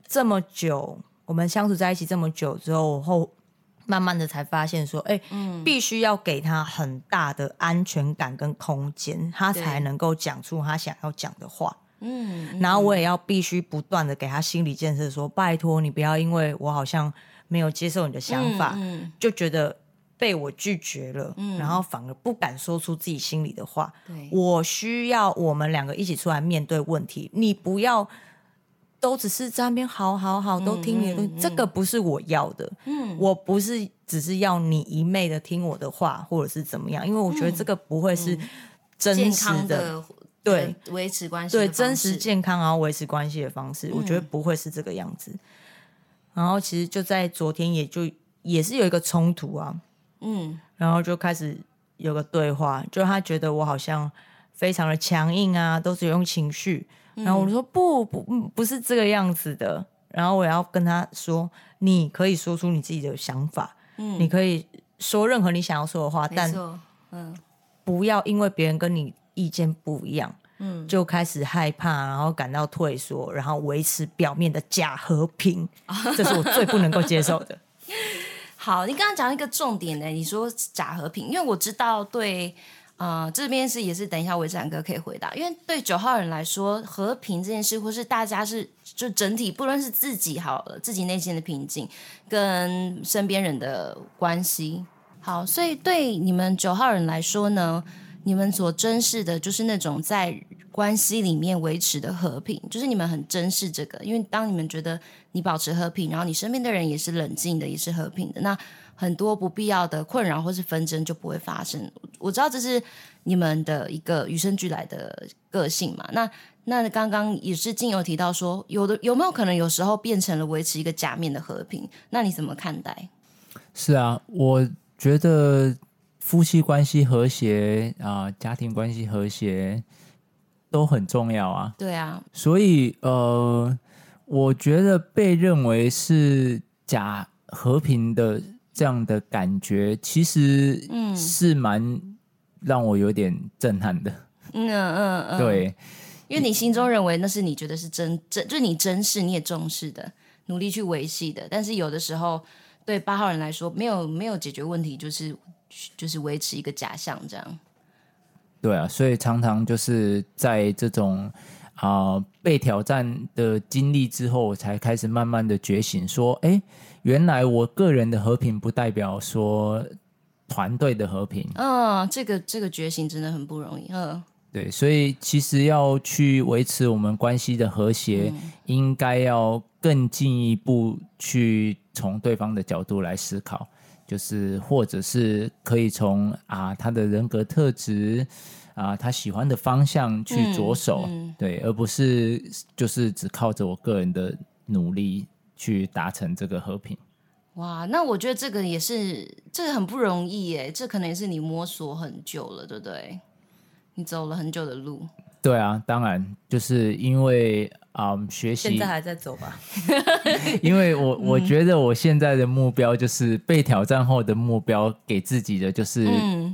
这么久我们相处在一起这么久之后后。慢慢的才发现说，哎、欸嗯，必须要给他很大的安全感跟空间，他才能够讲出他想要讲的话。嗯，然后我也要必须不断的给他心理建设，说拜托你不要因为我好像没有接受你的想法，嗯嗯、就觉得被我拒绝了、嗯，然后反而不敢说出自己心里的话。对，我需要我们两个一起出来面对问题，你不要。都只是在那边好好好，都听你的东西、嗯嗯嗯，这个不是我要的。嗯，我不是只是要你一昧的听我的话，或者是怎么样，因为我觉得这个不会是真实的，嗯、对维持关系，对真实健康然后维持关系的方式、嗯，我觉得不会是这个样子。然后其实就在昨天，也就也是有一个冲突啊，嗯，然后就开始有个对话，就他觉得我好像非常的强硬啊，都是用情绪。然后我就说不不不是这个样子的，然后我要跟他说，你可以说出你自己的想法，嗯，你可以说任何你想要说的话，但嗯，不要因为别人跟你意见不一样，嗯，就开始害怕，然后感到退缩，然后维持表面的假和平，这是我最不能够接受的。好，你刚刚讲一个重点呢，你说假和平，因为我知道对。啊、呃，这边是也是等一下，维展哥可以回答。因为对九号人来说，和平这件事，或是大家是就整体，不论是自己好，自己内心的平静，跟身边人的关系好，所以对你们九号人来说呢，你们所珍视的就是那种在关系里面维持的和平，就是你们很珍视这个。因为当你们觉得你保持和平，然后你身边的人也是冷静的，也是和平的，那。很多不必要的困扰或是纷争就不会发生。我知道这是你们的一个与生俱来的个性嘛。那那刚刚也是静友提到说，有的有没有可能有时候变成了维持一个假面的和平？那你怎么看待？是啊，我觉得夫妻关系和谐啊、呃，家庭关系和谐都很重要啊。对啊，所以呃，我觉得被认为是假和平的这样的感觉，其实嗯是蛮让我有点震撼的。嗯嗯嗯，对。因为你心中认为那是你觉得是真真，就是你珍视、你也重视的，努力去维系的。但是有的时候，对八号人来说，没有没有解决问题，就是就是维持一个假象这样。对啊，所以常常就是在这种啊、呃、被挑战的经历之后，我才开始慢慢的觉醒，说：哎，原来我个人的和平不代表说团队的和平。嗯，这个这个觉醒真的很不容易。嗯。对，所以其实要去维持我们关系的和谐，嗯、应该要更进一步去从对方的角度来思考，就是或者是可以从啊他的人格特质啊他喜欢的方向去着手，嗯嗯、对，而不是就是只靠着我个人的努力去达成这个和平。哇，那我觉得这个也是这个很不容易耶，这可能也是你摸索很久了，对不对？你走了很久的路，对啊，当然就是因为啊、嗯，学习现在还在走吧。因为我我觉得我现在的目标就是被挑战后的目标，给自己的就是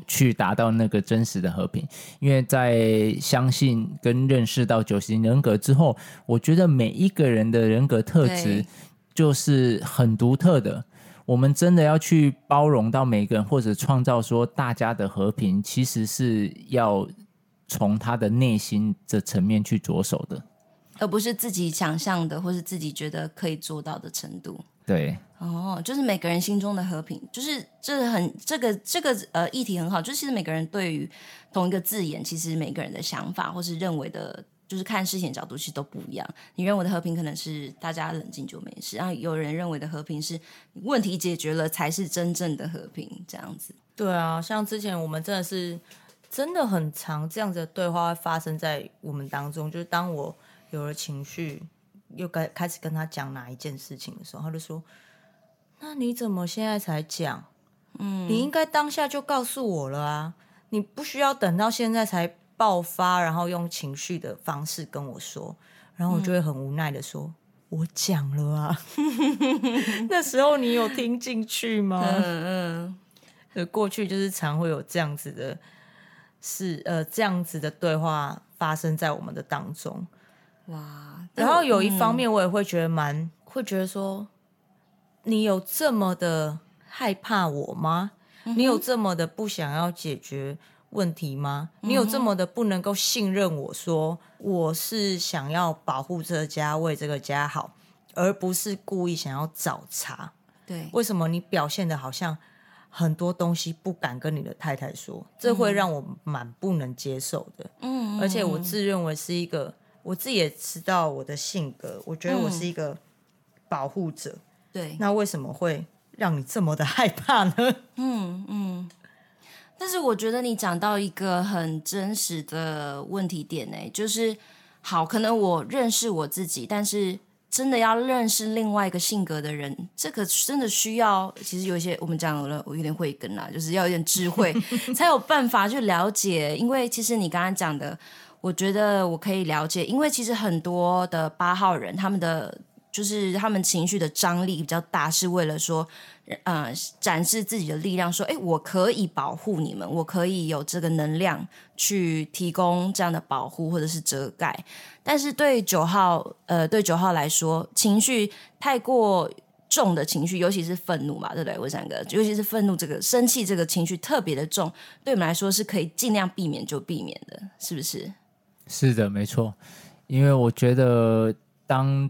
去达到那个真实的和平。嗯、因为在相信跟认识到九型人格之后，我觉得每一个人的人格特质就是很独特的。我们真的要去包容到每个人，或者创造说大家的和平，其实是要。从他的内心的层面去着手的，而不是自己想象的，或是自己觉得可以做到的程度。对，哦，就是每个人心中的和平，就是这很这个这个呃议题很好。就是其实每个人对于同一个字眼，其实每个人的想法或是认为的，就是看事情的角度，其实都不一样。你认为的和平，可能是大家冷静就没事，然后有人认为的和平是问题解决了才是真正的和平，这样子。对啊，像之前我们真的是。真的很长，这样子的对话会发生在我们当中。就是当我有了情绪，又该开始跟他讲哪一件事情的时候，他就说：“那你怎么现在才讲？嗯，你应该当下就告诉我了啊！你不需要等到现在才爆发，然后用情绪的方式跟我说。”然后我就会很无奈的说：“嗯、我讲了啊，那时候你有听进去吗？”嗯嗯，过去就是常会有这样子的。事呃，这样子的对话发生在我们的当中，哇！然后有一方面，我也会觉得蛮、嗯、会觉得说，你有这么的害怕我吗？嗯、你有这么的不想要解决问题吗？嗯、你有这么的不能够信任我说我是想要保护这个家，为这个家好，而不是故意想要找茬？对，为什么你表现的好像？很多东西不敢跟你的太太说，这会让我蛮不能接受的。嗯，而且我自认为是一个，我自己也知道我的性格，我觉得我是一个保护者。嗯、对，那为什么会让你这么的 害怕呢？嗯嗯。但是我觉得你讲到一个很真实的问题点呢，就是好，可能我认识我自己，但是。真的要认识另外一个性格的人，这个真的需要，其实有一些我们讲了，我有点慧根啊，就是要有点智慧，才有办法去了解。因为其实你刚刚讲的，我觉得我可以了解，因为其实很多的八号人，他们的就是他们情绪的张力比较大，是为了说。呃，展示自己的力量，说：“哎，我可以保护你们，我可以有这个能量去提供这样的保护或者是遮盖。”但是对九号，呃，对九号来说，情绪太过重的情绪，尤其是愤怒嘛，对不对？我三个，尤其是愤怒这个生气这个情绪特别的重，对我们来说是可以尽量避免就避免的，是不是？是的，没错。因为我觉得，当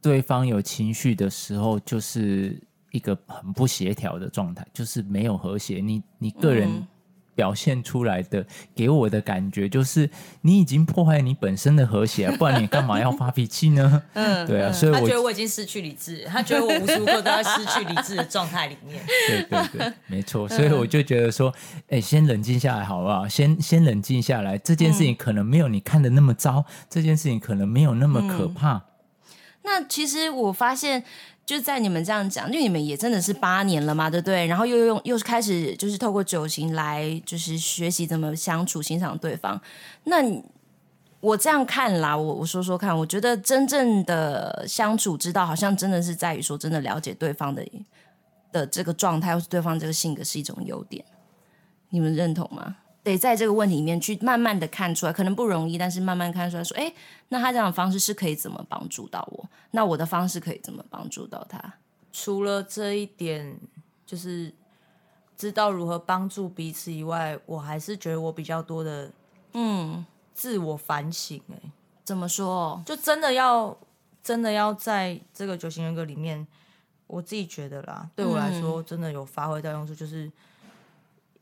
对方有情绪的时候，就是。一个很不协调的状态，就是没有和谐。你你个人表现出来的，给我的感觉就是你已经破坏你本身的和谐，不然你干嘛要发脾气呢？嗯，对啊，所以我他觉得我已经失去理智，他觉得我无时无刻都在失去理智的状态里面。对对对，没错。所以我就觉得说，哎，先冷静下来好不好？先先冷静下来，这件事情可能没有你看的那么糟，嗯、这件事情可能没有那么可怕。嗯、那其实我发现。就在你们这样讲，因为你们也真的是八年了嘛，对不对？然后又用又开始就是透过九型来就是学习怎么相处、欣赏对方。那我这样看啦，我我说说看，我觉得真正的相处之道，好像真的是在于说，真的了解对方的的这个状态，或是对方这个性格是一种优点。你们认同吗？得在这个问题里面去慢慢的看出来，可能不容易，但是慢慢看出来说，哎，那他这样的方式是可以怎么帮助到我？那我的方式可以怎么帮助到他？除了这一点，就是知道如何帮助彼此以外，我还是觉得我比较多的，嗯，自我反省。哎，怎么说？就真的要真的要在这个九型人格里面，我自己觉得啦，对我来说，真的有发挥到用处，就是。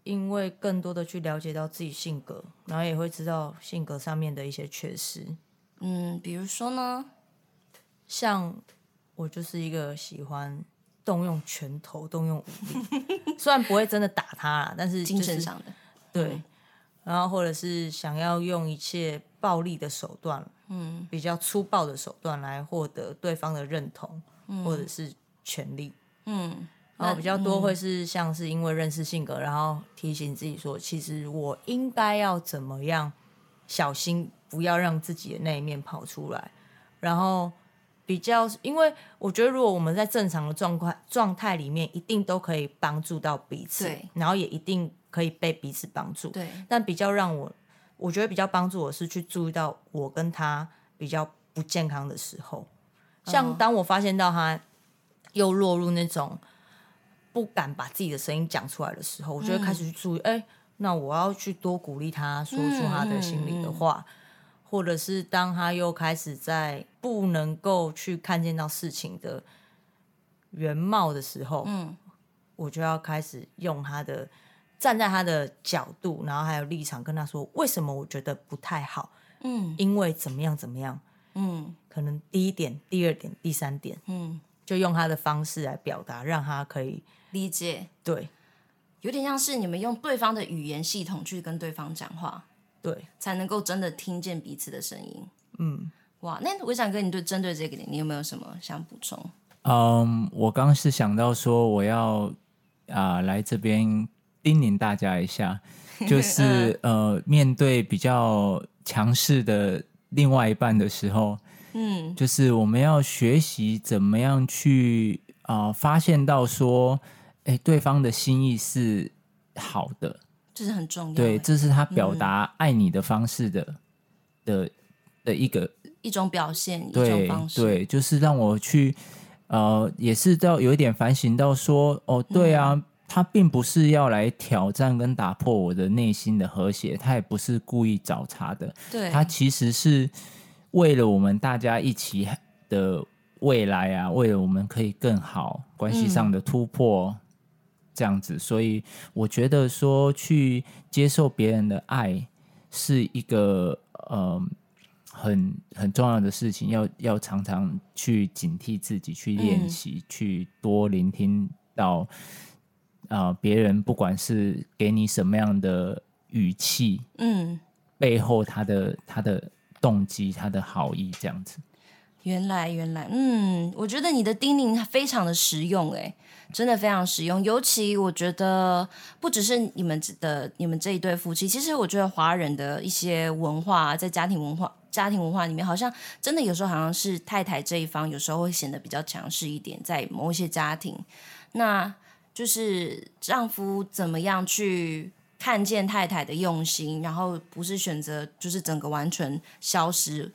因为更多的去了解到自己性格，然后也会知道性格上面的一些缺失。嗯，比如说呢，像我就是一个喜欢动用拳头、动用武力，虽然不会真的打他啦，但是、就是、精神上的对。嗯、然后或者是想要用一切暴力的手段，嗯，比较粗暴的手段来获得对方的认同，嗯、或者是权利，嗯。然后比较多会是像是因为认识性格，嗯、然后提醒自己说，其实我应该要怎么样小心，不要让自己的那一面跑出来。然后比较，因为我觉得如果我们在正常的状况状态里面，一定都可以帮助到彼此，然后也一定可以被彼此帮助。对，但比较让我，我觉得比较帮助我是去注意到我跟他比较不健康的时候，像当我发现到他又落入那种。不敢把自己的声音讲出来的时候，我就会开始去注意。哎、嗯，那我要去多鼓励他，说出他的心里的话，或者是当他又开始在不能够去看见到事情的原貌的时候，嗯，我就要开始用他的站在他的角度，然后还有立场跟他说，为什么我觉得不太好？嗯，因为怎么样怎么样？嗯，可能第一点、第二点、第三点，嗯，就用他的方式来表达，让他可以。理解，对，有点像是你们用对方的语言系统去跟对方讲话，对，才能够真的听见彼此的声音。嗯，哇，那我想跟你对针对这个点，你有没有什么想补充？嗯，我刚是想到说，我要啊、呃、来这边叮咛大家一下，就是呃，面对比较强势的另外一半的时候，嗯，就是我们要学习怎么样去啊、呃、发现到说。哎，对方的心意是好的，这是很重要。对，这是他表达爱你的方式的、嗯、的的一个一种表现，对一种方式。对，就是让我去呃，也是到有一点反省到说，哦，对啊，嗯、他并不是要来挑战跟打破我的内心的和谐，他也不是故意找茬的。对，他其实是为了我们大家一起的未来啊，为了我们可以更好关系上的突破。嗯这样子，所以我觉得说去接受别人的爱是一个呃很很重要的事情，要要常常去警惕自己，去练习，嗯、去多聆听到啊、呃、别人不管是给你什么样的语气，嗯，背后他的他的动机，他的好意，这样子。原来，原来，嗯，我觉得你的叮咛非常的实用，诶，真的非常实用。尤其我觉得，不只是你们的你们这一对夫妻，其实我觉得华人的一些文化，在家庭文化、家庭文化里面，好像真的有时候好像是太太这一方有时候会显得比较强势一点，在某一些家庭，那就是丈夫怎么样去看见太太的用心，然后不是选择就是整个完全消失。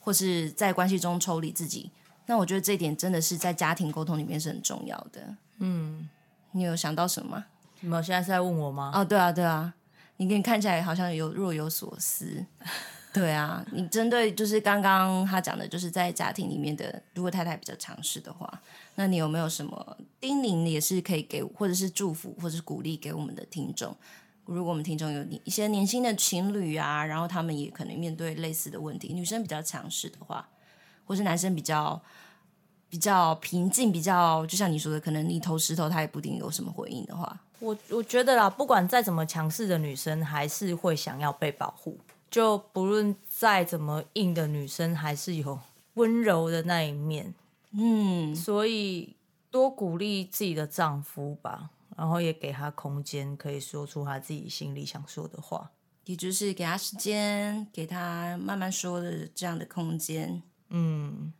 或是在关系中抽离自己，那我觉得这一点真的是在家庭沟通里面是很重要的。嗯，你有想到什么吗？你们现在是在问我吗？哦，对啊，对啊，你给你看起来好像有若有所思。对啊，你针对就是刚刚他讲的，就是在家庭里面的，如果太太比较强势的话，那你有没有什么叮咛，也是可以给，或者是祝福，或者是鼓励给我们的听众？如果我们听众有一些年轻的情侣啊，然后他们也可能面对类似的问题，女生比较强势的话，或是男生比较比较平静，比较就像你说的，可能你投石头，他也不一定有什么回应的话，我我觉得啦，不管再怎么强势的女生，还是会想要被保护。就不论再怎么硬的女生，还是有温柔的那一面。嗯，所以多鼓励自己的丈夫吧，然后也给他空间，可以说出他自己心里想说的话。也就是给他时间，给他慢慢说的这样的空间。嗯，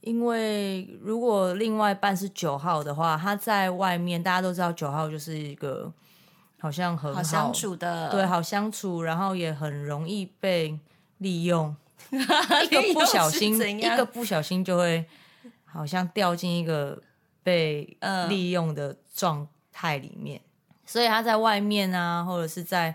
因为如果另外一半是九号的话，他在外面，大家都知道九号就是一个。好像很好，好相处的，对，好相处，然后也很容易被利用，一个不小心，一个不小心就会好像掉进一个被利用的状态里面。嗯，所以他在外面啊，或者是在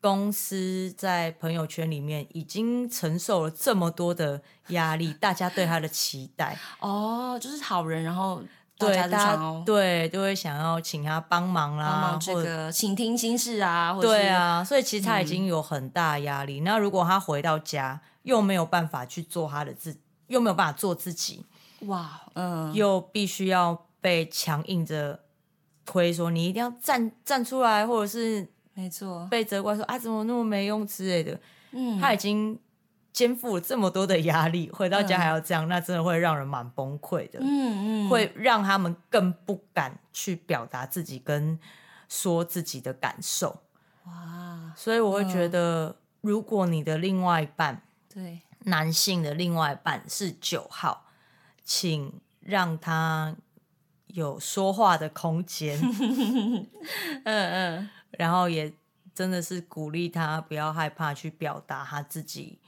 公司、在朋友圈里面，已经承受了这么多的压力，大家对他的期待，哦，就是好人，然后。对，大家对都会想要请他帮忙啦，帮忙这个倾听心事啊，或对啊，所以其实他已经有很大压力。嗯、那如果他回到家又没有办法去做他的自，又没有办法做自己，哇，嗯，又必须要被强硬着推说你一定要站站出来，或者是没错被责怪说啊怎么那么没用之类的，嗯，他已经。肩负了这么多的压力，回到家还要这样，嗯、那真的会让人蛮崩溃的。嗯嗯，会让他们更不敢去表达自己跟说自己的感受。哇，所以我会觉得，嗯、如果你的另外一半，对，男性的另外一半是九号，请让他有说话的空间。嗯嗯，然后也真的是鼓励他，不要害怕去表达他自己。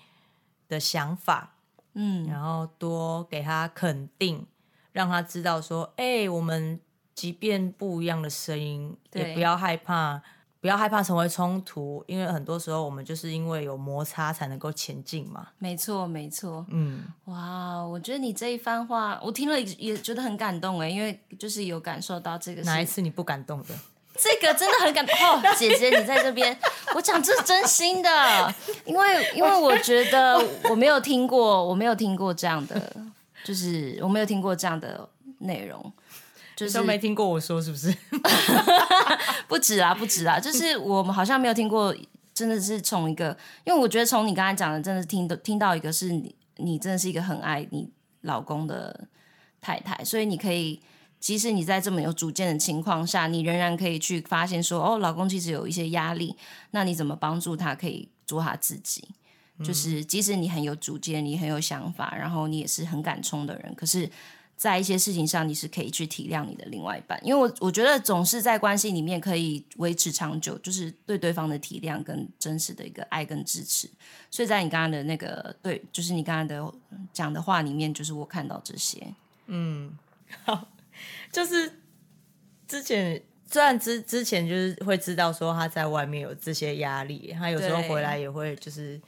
的想法，嗯，然后多给他肯定，让他知道说，哎、欸，我们即便不一样的声音，也不要害怕，不要害怕成为冲突，因为很多时候我们就是因为有摩擦才能够前进嘛。没错，没错，嗯，哇，我觉得你这一番话，我听了也觉得很感动哎，因为就是有感受到这个。哪一次你不感动的？这个真的很感动哦，姐姐你在这边，我讲这是真心的，因为因为我觉得我没有听过，我没有听过这样的，就是我没有听过这样的内容，就是都没听过我说是不是？不止啊，不止啊，就是我们好像没有听过，真的是从一个，因为我觉得从你刚才讲的，真的听到听到一个是你，你真的是一个很爱你老公的太太，所以你可以。即使你在这么有主见的情况下，你仍然可以去发现说，哦，老公其实有一些压力，那你怎么帮助他可以做他自己？嗯、就是即使你很有主见，你很有想法，然后你也是很敢冲的人，可是，在一些事情上，你是可以去体谅你的另外一半，因为我我觉得总是在关系里面可以维持长久，就是对对方的体谅跟真实的一个爱跟支持。所以在你刚刚的那个对，就是你刚刚的讲的话里面，就是我看到这些，嗯，好。就是之前虽然之之前就是会知道说他在外面有这些压力，他有时候回来也会就是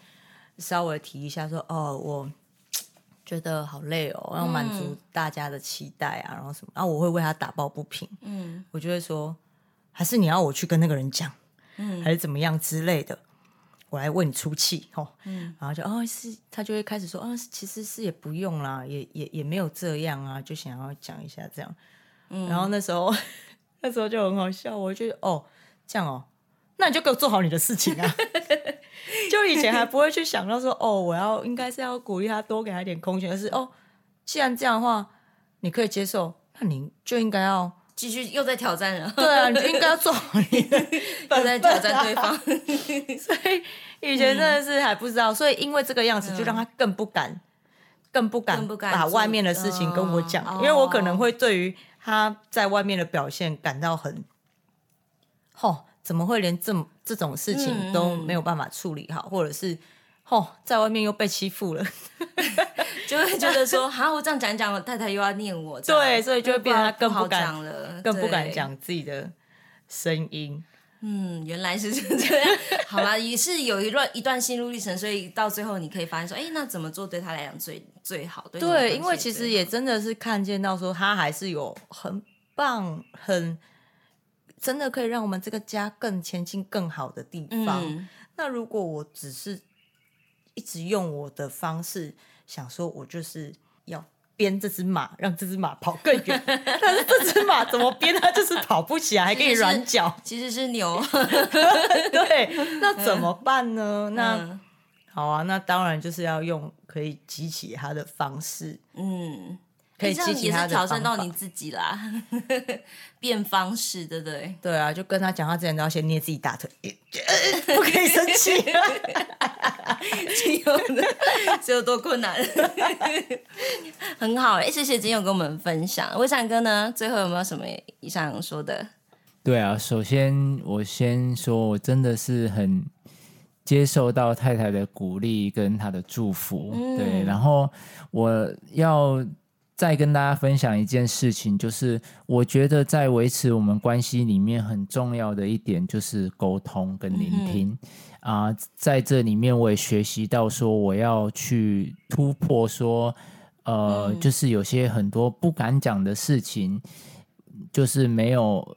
稍微提一下说哦，我觉得好累哦，要满足大家的期待啊，然后什么，然后我会为他打抱不平，嗯，我就会说还是你要我去跟那个人讲，嗯，还是怎么样之类的，我来为你出气哦，嗯，然后就哦是，他就会开始说啊、哦，其实是也不用啦，也也也没有这样啊，就想要讲一下这样。然后那时候，那时候就很好笑，我就哦，这样哦，那你就给我做好你的事情啊。就以前还不会去想到说，哦，我要应该是要鼓励他，多给他一点空间，而是哦，既然这样的话，你可以接受，那你就应该要继续又在挑战了。对啊，你就应该要做好你的，又在挑战对方。所以以前真的是还不知道，所以因为这个样子，就让他更不敢，更不敢把外面的事情跟我讲，因为我可能会对于。他在外面的表现感到很，吼，怎么会连这么这种事情都没有办法处理好，嗯、或者是，吼，在外面又被欺负了，就会觉得说，哈，我这样讲讲，我太太又要念我，对，所以就会变得更不敢不了，更不敢讲自己的声音。嗯，原来是这样。好啦，也是有一段一段心路历程，所以到最后你可以发现说，哎，那怎么做对他来讲最最好？对，对，因为其实也真的是看见到说，他还是有很棒、很真的可以让我们这个家更前进、更好的地方。嗯那如果我只是一直用我的方式想说，我就是要编这只马，让这只马跑更远，但是这只马怎么编它就是跑不起来，还给你软脚，其实是牛。对，那怎么办呢？那、嗯、好啊，那当然就是要用可以激起它的方式，嗯。可以激起他的也是挑战到你自己啦，变方式，对不对？对啊，就跟他讲话之前都要先捏自己大腿，不可以生气。金勇的这有多困难？很好哎，谢谢金勇跟我们分享。魏善哥呢？最后有没有什么想说的？对啊，首先我先说，我真的是很接受到太太的鼓励跟她的祝福，嗯、对，然后我要。再跟大家分享一件事情，就是我觉得在维持我们关系里面很重要的一点就是沟通跟聆听啊、嗯呃，在这里面我也学习到说我要去突破说，呃，嗯、就是有些很多不敢讲的事情，就是没有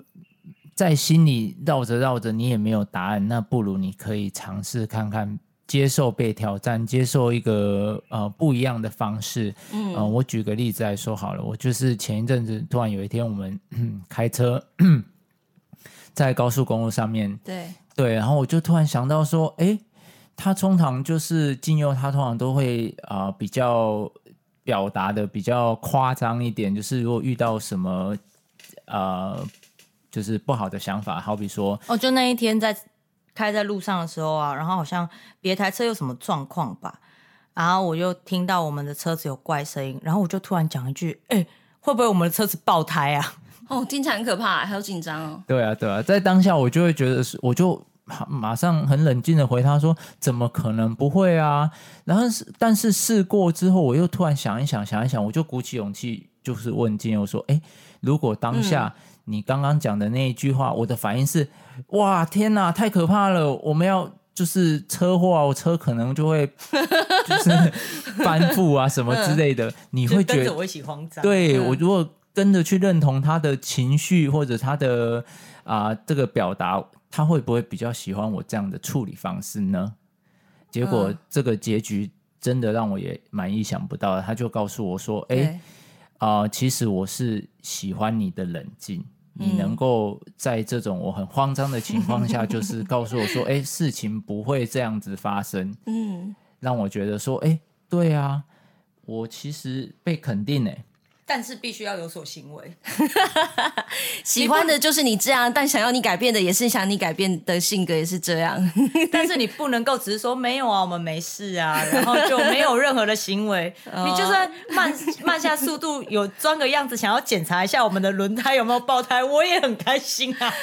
在心里绕着绕着，你也没有答案，那不如你可以尝试看看。接受被挑战，接受一个呃不一样的方式。嗯、呃，我举个例子来说好了，我就是前一阵子突然有一天，我们 开车 在高速公路上面，对对，然后我就突然想到说，哎，他通常就是金佑，他通常都会啊、呃、比较表达的比较夸张一点，就是如果遇到什么呃就是不好的想法，好比说，哦，就那一天在。开在路上的时候啊，然后好像别台车有什么状况吧，然后我就听到我们的车子有怪声音，然后我就突然讲一句：“哎，会不会我们的车子爆胎啊？”哦，听起来很可怕，还有紧张哦。对啊，对啊，在当下我就会觉得是，我就马上很冷静的回他说：“怎么可能不会啊？”然后是，但是试过之后，我又突然想一想，想一想，我就鼓起勇气，就是问金佑说：“哎，如果当下……”嗯你刚刚讲的那一句话，我的反应是：哇，天哪，太可怕了！我们要就是车祸啊，我车可能就会 就是翻覆啊什么之类的。你会觉得我一起慌张？对，我如果跟着去认同他的情绪或者他的啊、呃、这个表达，他会不会比较喜欢我这样的处理方式呢？结果这个结局真的让我也蛮意想不到的。他就告诉我说：哎。啊、呃，其实我是喜欢你的冷静，嗯、你能够在这种我很慌张的情况下，就 是告诉我说，哎，事情不会这样子发生，嗯，让我觉得说，哎，对啊，我其实被肯定哎。但是必须要有所行为，喜欢的就是你这样，但想要你改变的也是想你改变的性格也是这样。但是你不能够只是说没有啊，我们没事啊，然后就没有任何的行为。你就算慢慢下速度，有装个样子，想要检查一下我们的轮胎有没有爆胎，我也很开心啊。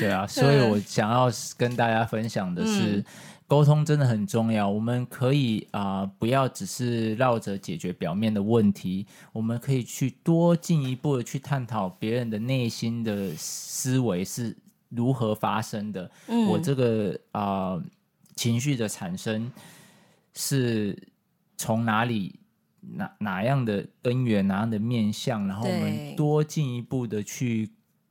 对啊，所以我想要跟大家分享的是。嗯沟通真的很重要，我们可以啊、呃，不要只是绕着解决表面的问题，我们可以去多进一步的去探讨别人的内心的思维是如何发生的。嗯、我这个啊、呃、情绪的产生是从哪里哪哪样的根源哪样的面向，然后我们多进一步的去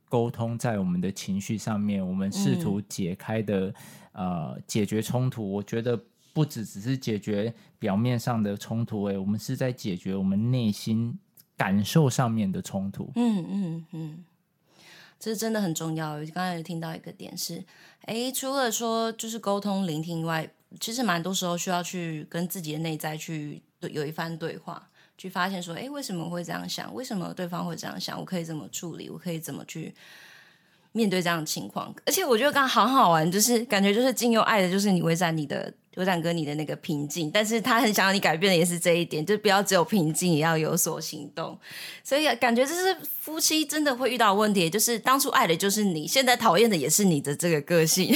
沟通，在我们的情绪上面，我们试图解开的。呃，解决冲突，我觉得不只只是解决表面上的冲突，哎，我们是在解决我们内心感受上面的冲突。嗯嗯嗯，这是真的很重要。我刚才有听到一个点是，哎，除了说就是沟通、聆听以外，其实蛮多时候需要去跟自己的内在去有一番对话，去发现说，哎，为什么会这样想？为什么对方会这样想？我可以怎么处理？我可以怎么去？面对这样的情况，而且我觉得刚刚好好玩，就是感觉就是金佑爱的就是你微展你的维展哥你的那个平静，但是他很想要你改变的也是这一点，就不要只有平静，也要有所行动。所以感觉这是夫妻真的会遇到问题，就是当初爱的就是你，现在讨厌的也是你的这个个性，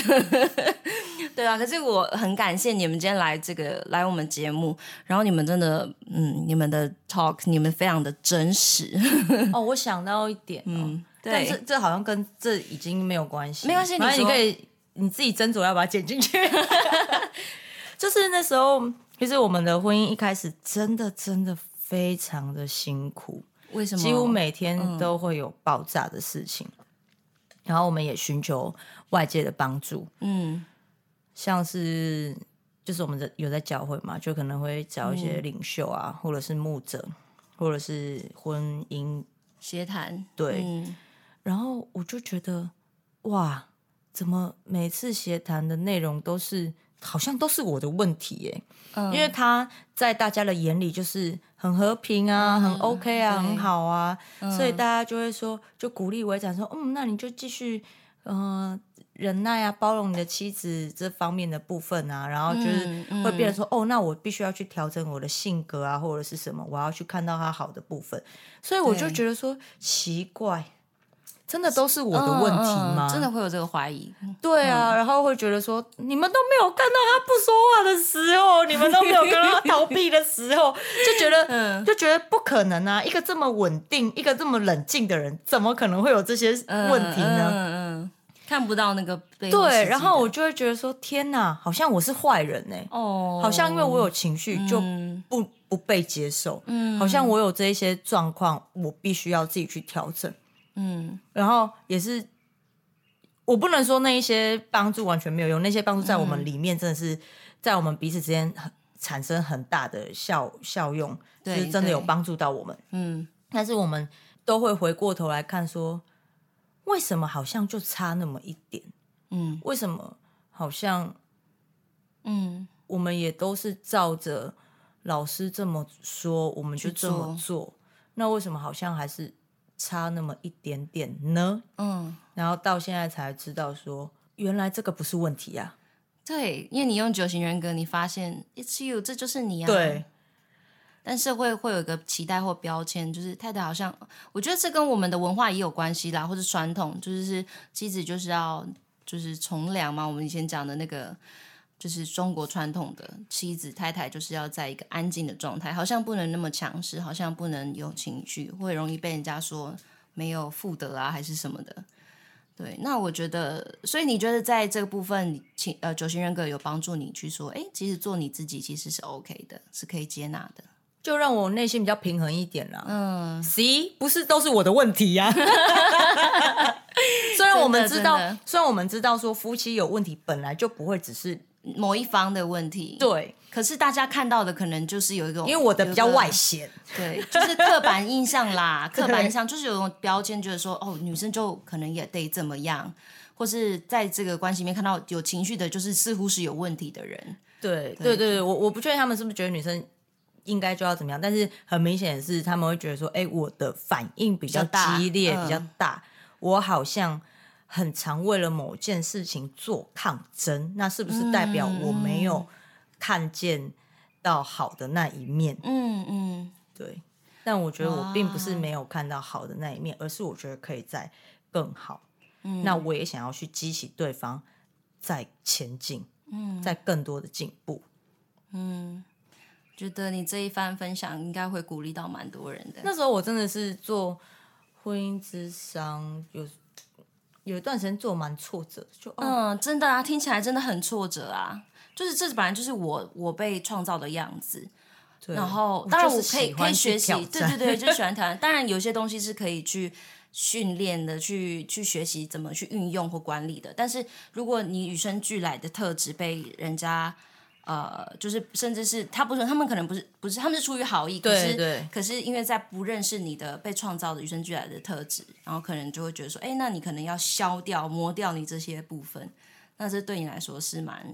对啊。可是我很感谢你们今天来这个来我们节目，然后你们真的嗯，你们的 talk 你们非常的真实。哦，我想到一点，嗯。但是这好像跟这已经没有关系，没关系。反正你可以你自己斟酌要把它剪进去。就是那时候，其实我们的婚姻一开始真的真的非常的辛苦。为什么？几乎每天都会有爆炸的事情，嗯、然后我们也寻求外界的帮助。嗯，像是就是我们的有在教会嘛，就可能会找一些领袖啊，嗯、或者是牧者，或者是婚姻协谈。对，嗯、然后我就觉得哇，怎么每次协谈的内容都是。好像都是我的问题耶，嗯、因为他在大家的眼里就是很和平啊，嗯、很 OK 啊，很好啊，嗯、所以大家就会说，就鼓励维展说，嗯，那你就继续，嗯、呃，忍耐啊，包容你的妻子这方面的部分啊，然后就是会变成说，嗯嗯、哦，那我必须要去调整我的性格啊，或者是什么，我要去看到他好的部分，所以我就觉得说奇怪。真的都是我的问题吗？嗯嗯、真的会有这个怀疑？对啊，嗯、然后会觉得说，你们都没有看到他不说话的时候，你们都没有看到他逃避的时候，就觉得，嗯、就觉得不可能啊！一个这么稳定、一个这么冷静的人，怎么可能会有这些问题呢？嗯嗯嗯、看不到那个背对，然后我就会觉得说，天哪，好像我是坏人呢、欸。哦，好像因为我有情绪就不、嗯、不被接受。嗯，好像我有这一些状况，我必须要自己去调整。嗯，然后也是，我不能说那一些帮助完全没有用，那些帮助在我们里面真的是在我们彼此之间产生很大的效效用，对就是真的有帮助到我们。嗯，但是我们都会回过头来看说，为什么好像就差那么一点？嗯，为什么好像，嗯，我们也都是照着老师这么说，我们就这么，做那为什么好像还是？差那么一点点呢，嗯，然后到现在才知道说，原来这个不是问题啊。对，因为你用九型人格，你发现 it's you，这就是你啊。对。但是会会有一个期待或标签，就是太太好像，我觉得这跟我们的文化也有关系啦，或者传统，就是是妻子就是要就是从良嘛，我们以前讲的那个。就是中国传统的妻子太太就是要在一个安静的状态，好像不能那么强势，好像不能有情绪，会容易被人家说没有妇德啊，还是什么的。对，那我觉得，所以你觉得在这个部分，请呃九型人格有帮助你去说，哎，其实做你自己其实是 OK 的，是可以接纳的，就让我内心比较平衡一点了。嗯，C 不是都是我的问题呀、啊。虽然我们知道，虽然我们知道说夫妻有问题本来就不会只是。某一方的问题，对，可是大家看到的可能就是有一种，因为我的比较外显，对，就是刻板印象啦，刻板印象就是有一种标签，觉得说哦，女生就可能也得怎么样，或是在这个关系里面看到有情绪的，就是似乎是有问题的人，对，对，对，对，我我不确定他们是不是觉得女生应该就要怎么样，但是很明显的是他们会觉得说，哎，我的反应比较激烈，比较大，嗯，比较大，我好像。很常为了某件事情做抗争，那是不是代表我没有看见到好的那一面？嗯嗯，对。但我觉得我并不是没有看到好的那一面，而是我觉得可以再更好。嗯，那我也想要去激起对方再前进，嗯，再更多的进步。嗯，觉得你这一番分享应该会鼓励到蛮多人的。那时候我真的是做婚姻之商有。有一段时间做蛮挫折，就、哦、嗯，真的啊，听起来真的很挫折啊。就是这本来就是我我被创造的样子，然后当然我可以可以学习，对对对，就喜欢挑战。当然有些东西是可以去训练的，去去学习怎么去运用或管理的。但是如果你与生俱来的特质被人家。呃，就是甚至是他不是，他们可能不是不是，他们是出于好意，可是可是因为在不认识你的被创造的与生俱来的特质，然后可能就会觉得说，哎，那你可能要消掉、磨掉你这些部分，那这对你来说是蛮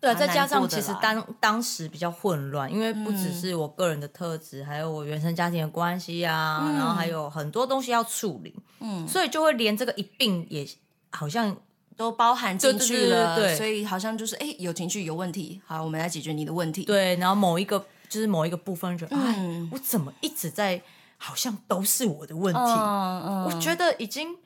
对、啊。再加上其实当当时比较混乱，因为不只是我个人的特质，嗯、还有我原生家庭的关系啊，嗯、然后还有很多东西要处理，嗯，所以就会连这个一并也好像。都包含进去了，对对对对，所以好像就是哎，有情绪有问题，好，我们来解决你的问题。对，然后某一个就是某一个部分，就哎，嗯、我怎么一直在，好像都是我的问题。嗯嗯、我觉得已经，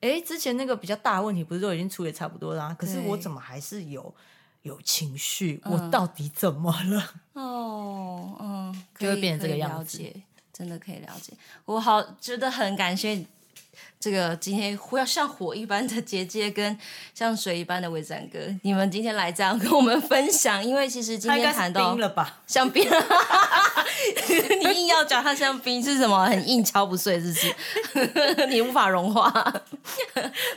哎，之前那个比较大的问题不是都已经处理差不多啦，可是我怎么还是有有情绪？嗯、我到底怎么了？哦，嗯，就会变成这个样子。真的可以了解，我好觉得很感谢。这个今天要像火一般的姐姐跟像水一般的伟展哥，你们今天来这样跟我们分享，因为其实今天谈到冰了吧，像冰，你硬要讲它像冰是什么？很硬敲不碎，是不是？你无法融化？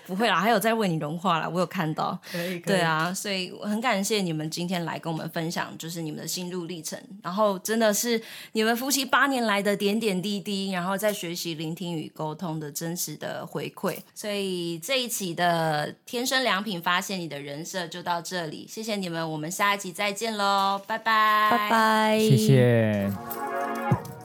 不会啦，还有在为你融化啦。我有看到。可以，可以。对啊，所以我很感谢你们今天来跟我们分享，就是你们的心路历程。然后真的是你们夫妻八年来的点点滴滴，然后在学习聆听与沟通的真实的回馈。所以这一期的天生良品发现你的人设就到这里，谢谢你们，我们下一集再见喽，拜拜，拜拜，谢谢。